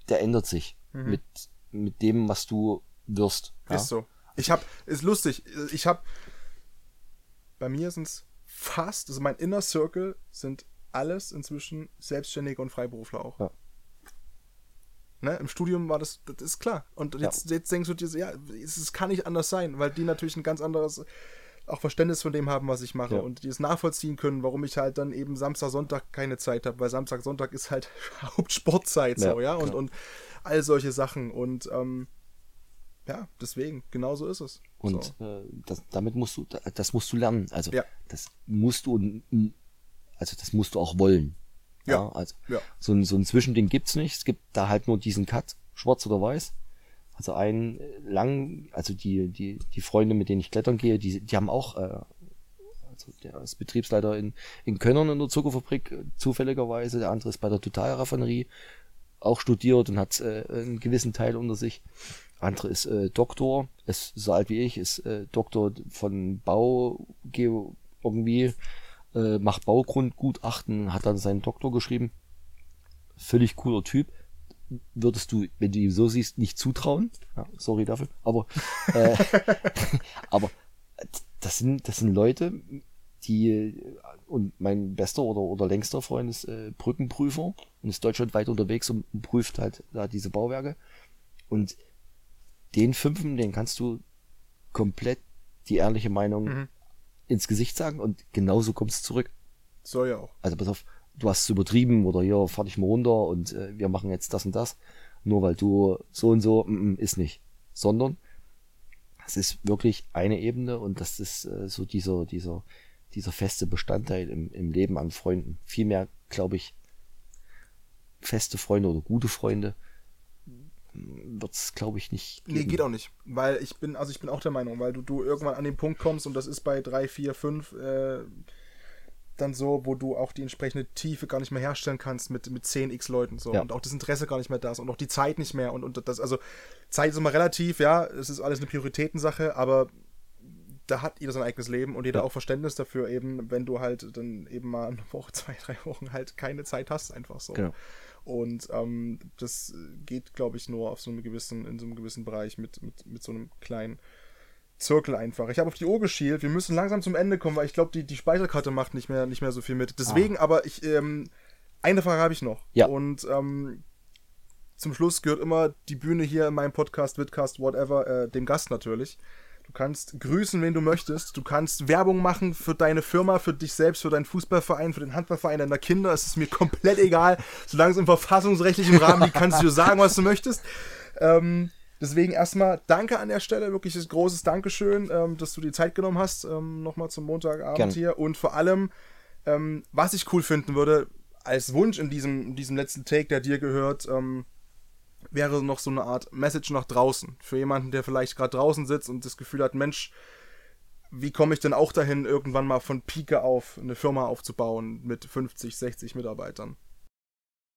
C: der ändert sich mit, mit dem, was du wirst. Ja?
B: Ist so. Ich hab, ist lustig, ich hab, bei mir sind's fast, also mein Inner Circle sind alles inzwischen Selbstständige und Freiberufler auch.
C: Ja.
B: Ne, Im Studium war das, das ist klar. Und jetzt, jetzt denkst du dir, so, ja, es es kann nicht anders sein, weil die natürlich ein ganz anderes auch Verständnis von dem haben, was ich mache
C: Ja.
B: und die es nachvollziehen können, warum ich halt dann eben Samstag, Sonntag keine Zeit habe, weil Samstag, Sonntag ist halt Hauptsportzeit so,
C: Ja,
B: ja, und,
C: ja.
B: und all solche Sachen und ähm, ja, deswegen, genau so ist es.
C: Und
B: so.
C: äh, das, damit musst du, das musst du lernen. Also
B: Ja.
C: das musst du, also das musst du auch wollen.
B: Ja.
C: also
B: Ja.
C: so ein, so ein Zwischending gibt's nicht. Es gibt da halt nur diesen Cut, schwarz oder weiß. Also äh, lang, also die, die, die Freunde, mit denen ich klettern gehe, die, die haben auch, äh, also der ist Betriebsleiter in, in Könnern in der Zuckerfabrik, äh, zufälligerweise, der andere ist bei der Totalraffinerie auch studiert und hat äh, einen gewissen Teil unter sich. andere ist äh, Doktor, ist so alt wie ich, ist äh, Doktor von Bau irgendwie, äh, macht Baugrundgutachten, hat dann seinen Doktor geschrieben. Völlig cooler Typ. Würdest du, wenn du ihn so siehst, nicht zutrauen. Ja, sorry dafür. Aber, äh, aber das sind, das sind Leute, die und mein bester oder, oder längster Freund ist äh, Brückenprüfer und ist deutschlandweit unterwegs und, prüft halt da diese Bauwerke. Und den Fünfen, den kannst du komplett die ehrliche Meinung mhm. ins Gesicht sagen und genauso kommt es zurück.
B: Soll ja auch.
C: Also pass auf, du hast es übertrieben oder hier fahr dich mal runter und äh, wir machen jetzt das und das. Nur weil du so und so, mm, mm, ist nicht. Sondern es ist wirklich eine Ebene und das ist äh, so dieser, dieser, dieser feste Bestandteil im, im Leben an Freunden. Vielmehr, glaube ich, feste Freunde oder gute Freunde wird es, glaube ich, nicht.
B: Geben. Nee, geht auch nicht. Weil ich bin, also ich bin auch der Meinung, weil du, du irgendwann an den Punkt kommst und das ist bei 3, 4, 5 äh, dann so, wo du auch die entsprechende Tiefe gar nicht mehr herstellen kannst mit, mit 10x Leuten so ja. und auch das Interesse gar nicht mehr da ist und auch die Zeit nicht mehr und, und das, also Zeit ist immer relativ, ja, es ist alles eine Prioritätensache, aber da hat jeder sein eigenes Leben und jeder ja. auch Verständnis dafür, eben, wenn du halt dann eben mal eine Woche, zwei, drei Wochen halt keine Zeit hast, einfach so. Genau. Und ähm, das geht, glaube ich, nur auf so einem gewissen, in so einem gewissen Bereich mit, mit, mit so einem kleinen Zirkel einfach. Ich habe auf die Uhr geschielt. Wir müssen langsam zum Ende kommen, weil ich glaube, die, die Speicherkarte macht nicht mehr, nicht mehr so viel mit. Deswegen, ah. aber ich, ähm, eine Frage habe ich noch.
C: Ja.
B: Und ähm, zum Schluss gehört immer die Bühne hier in meinem Podcast, Vidcast, whatever, äh, dem Gast natürlich. Du kannst grüßen, wen du möchtest. Du kannst Werbung machen für deine Firma, für dich selbst, für deinen Fußballverein, für den Handballverein deiner Kinder. Es ist mir komplett egal. Solange es im verfassungsrechtlichen Rahmen liegt, kannst du dir sagen, was du möchtest. Ähm, deswegen erstmal danke an der Stelle. Wirklich ein großes Dankeschön, ähm, dass du die Zeit genommen hast. Ähm, Nochmal zum Montagabend Gerne. hier. Und vor allem, ähm, was ich cool finden würde, als Wunsch in diesem, in diesem letzten Take, der dir gehört, ähm, wäre noch so eine Art Message nach draußen. Für jemanden, der vielleicht gerade draußen sitzt und das Gefühl hat, Mensch, wie komme ich denn auch dahin, irgendwann mal von Pike auf eine Firma aufzubauen mit 50, 60 Mitarbeitern?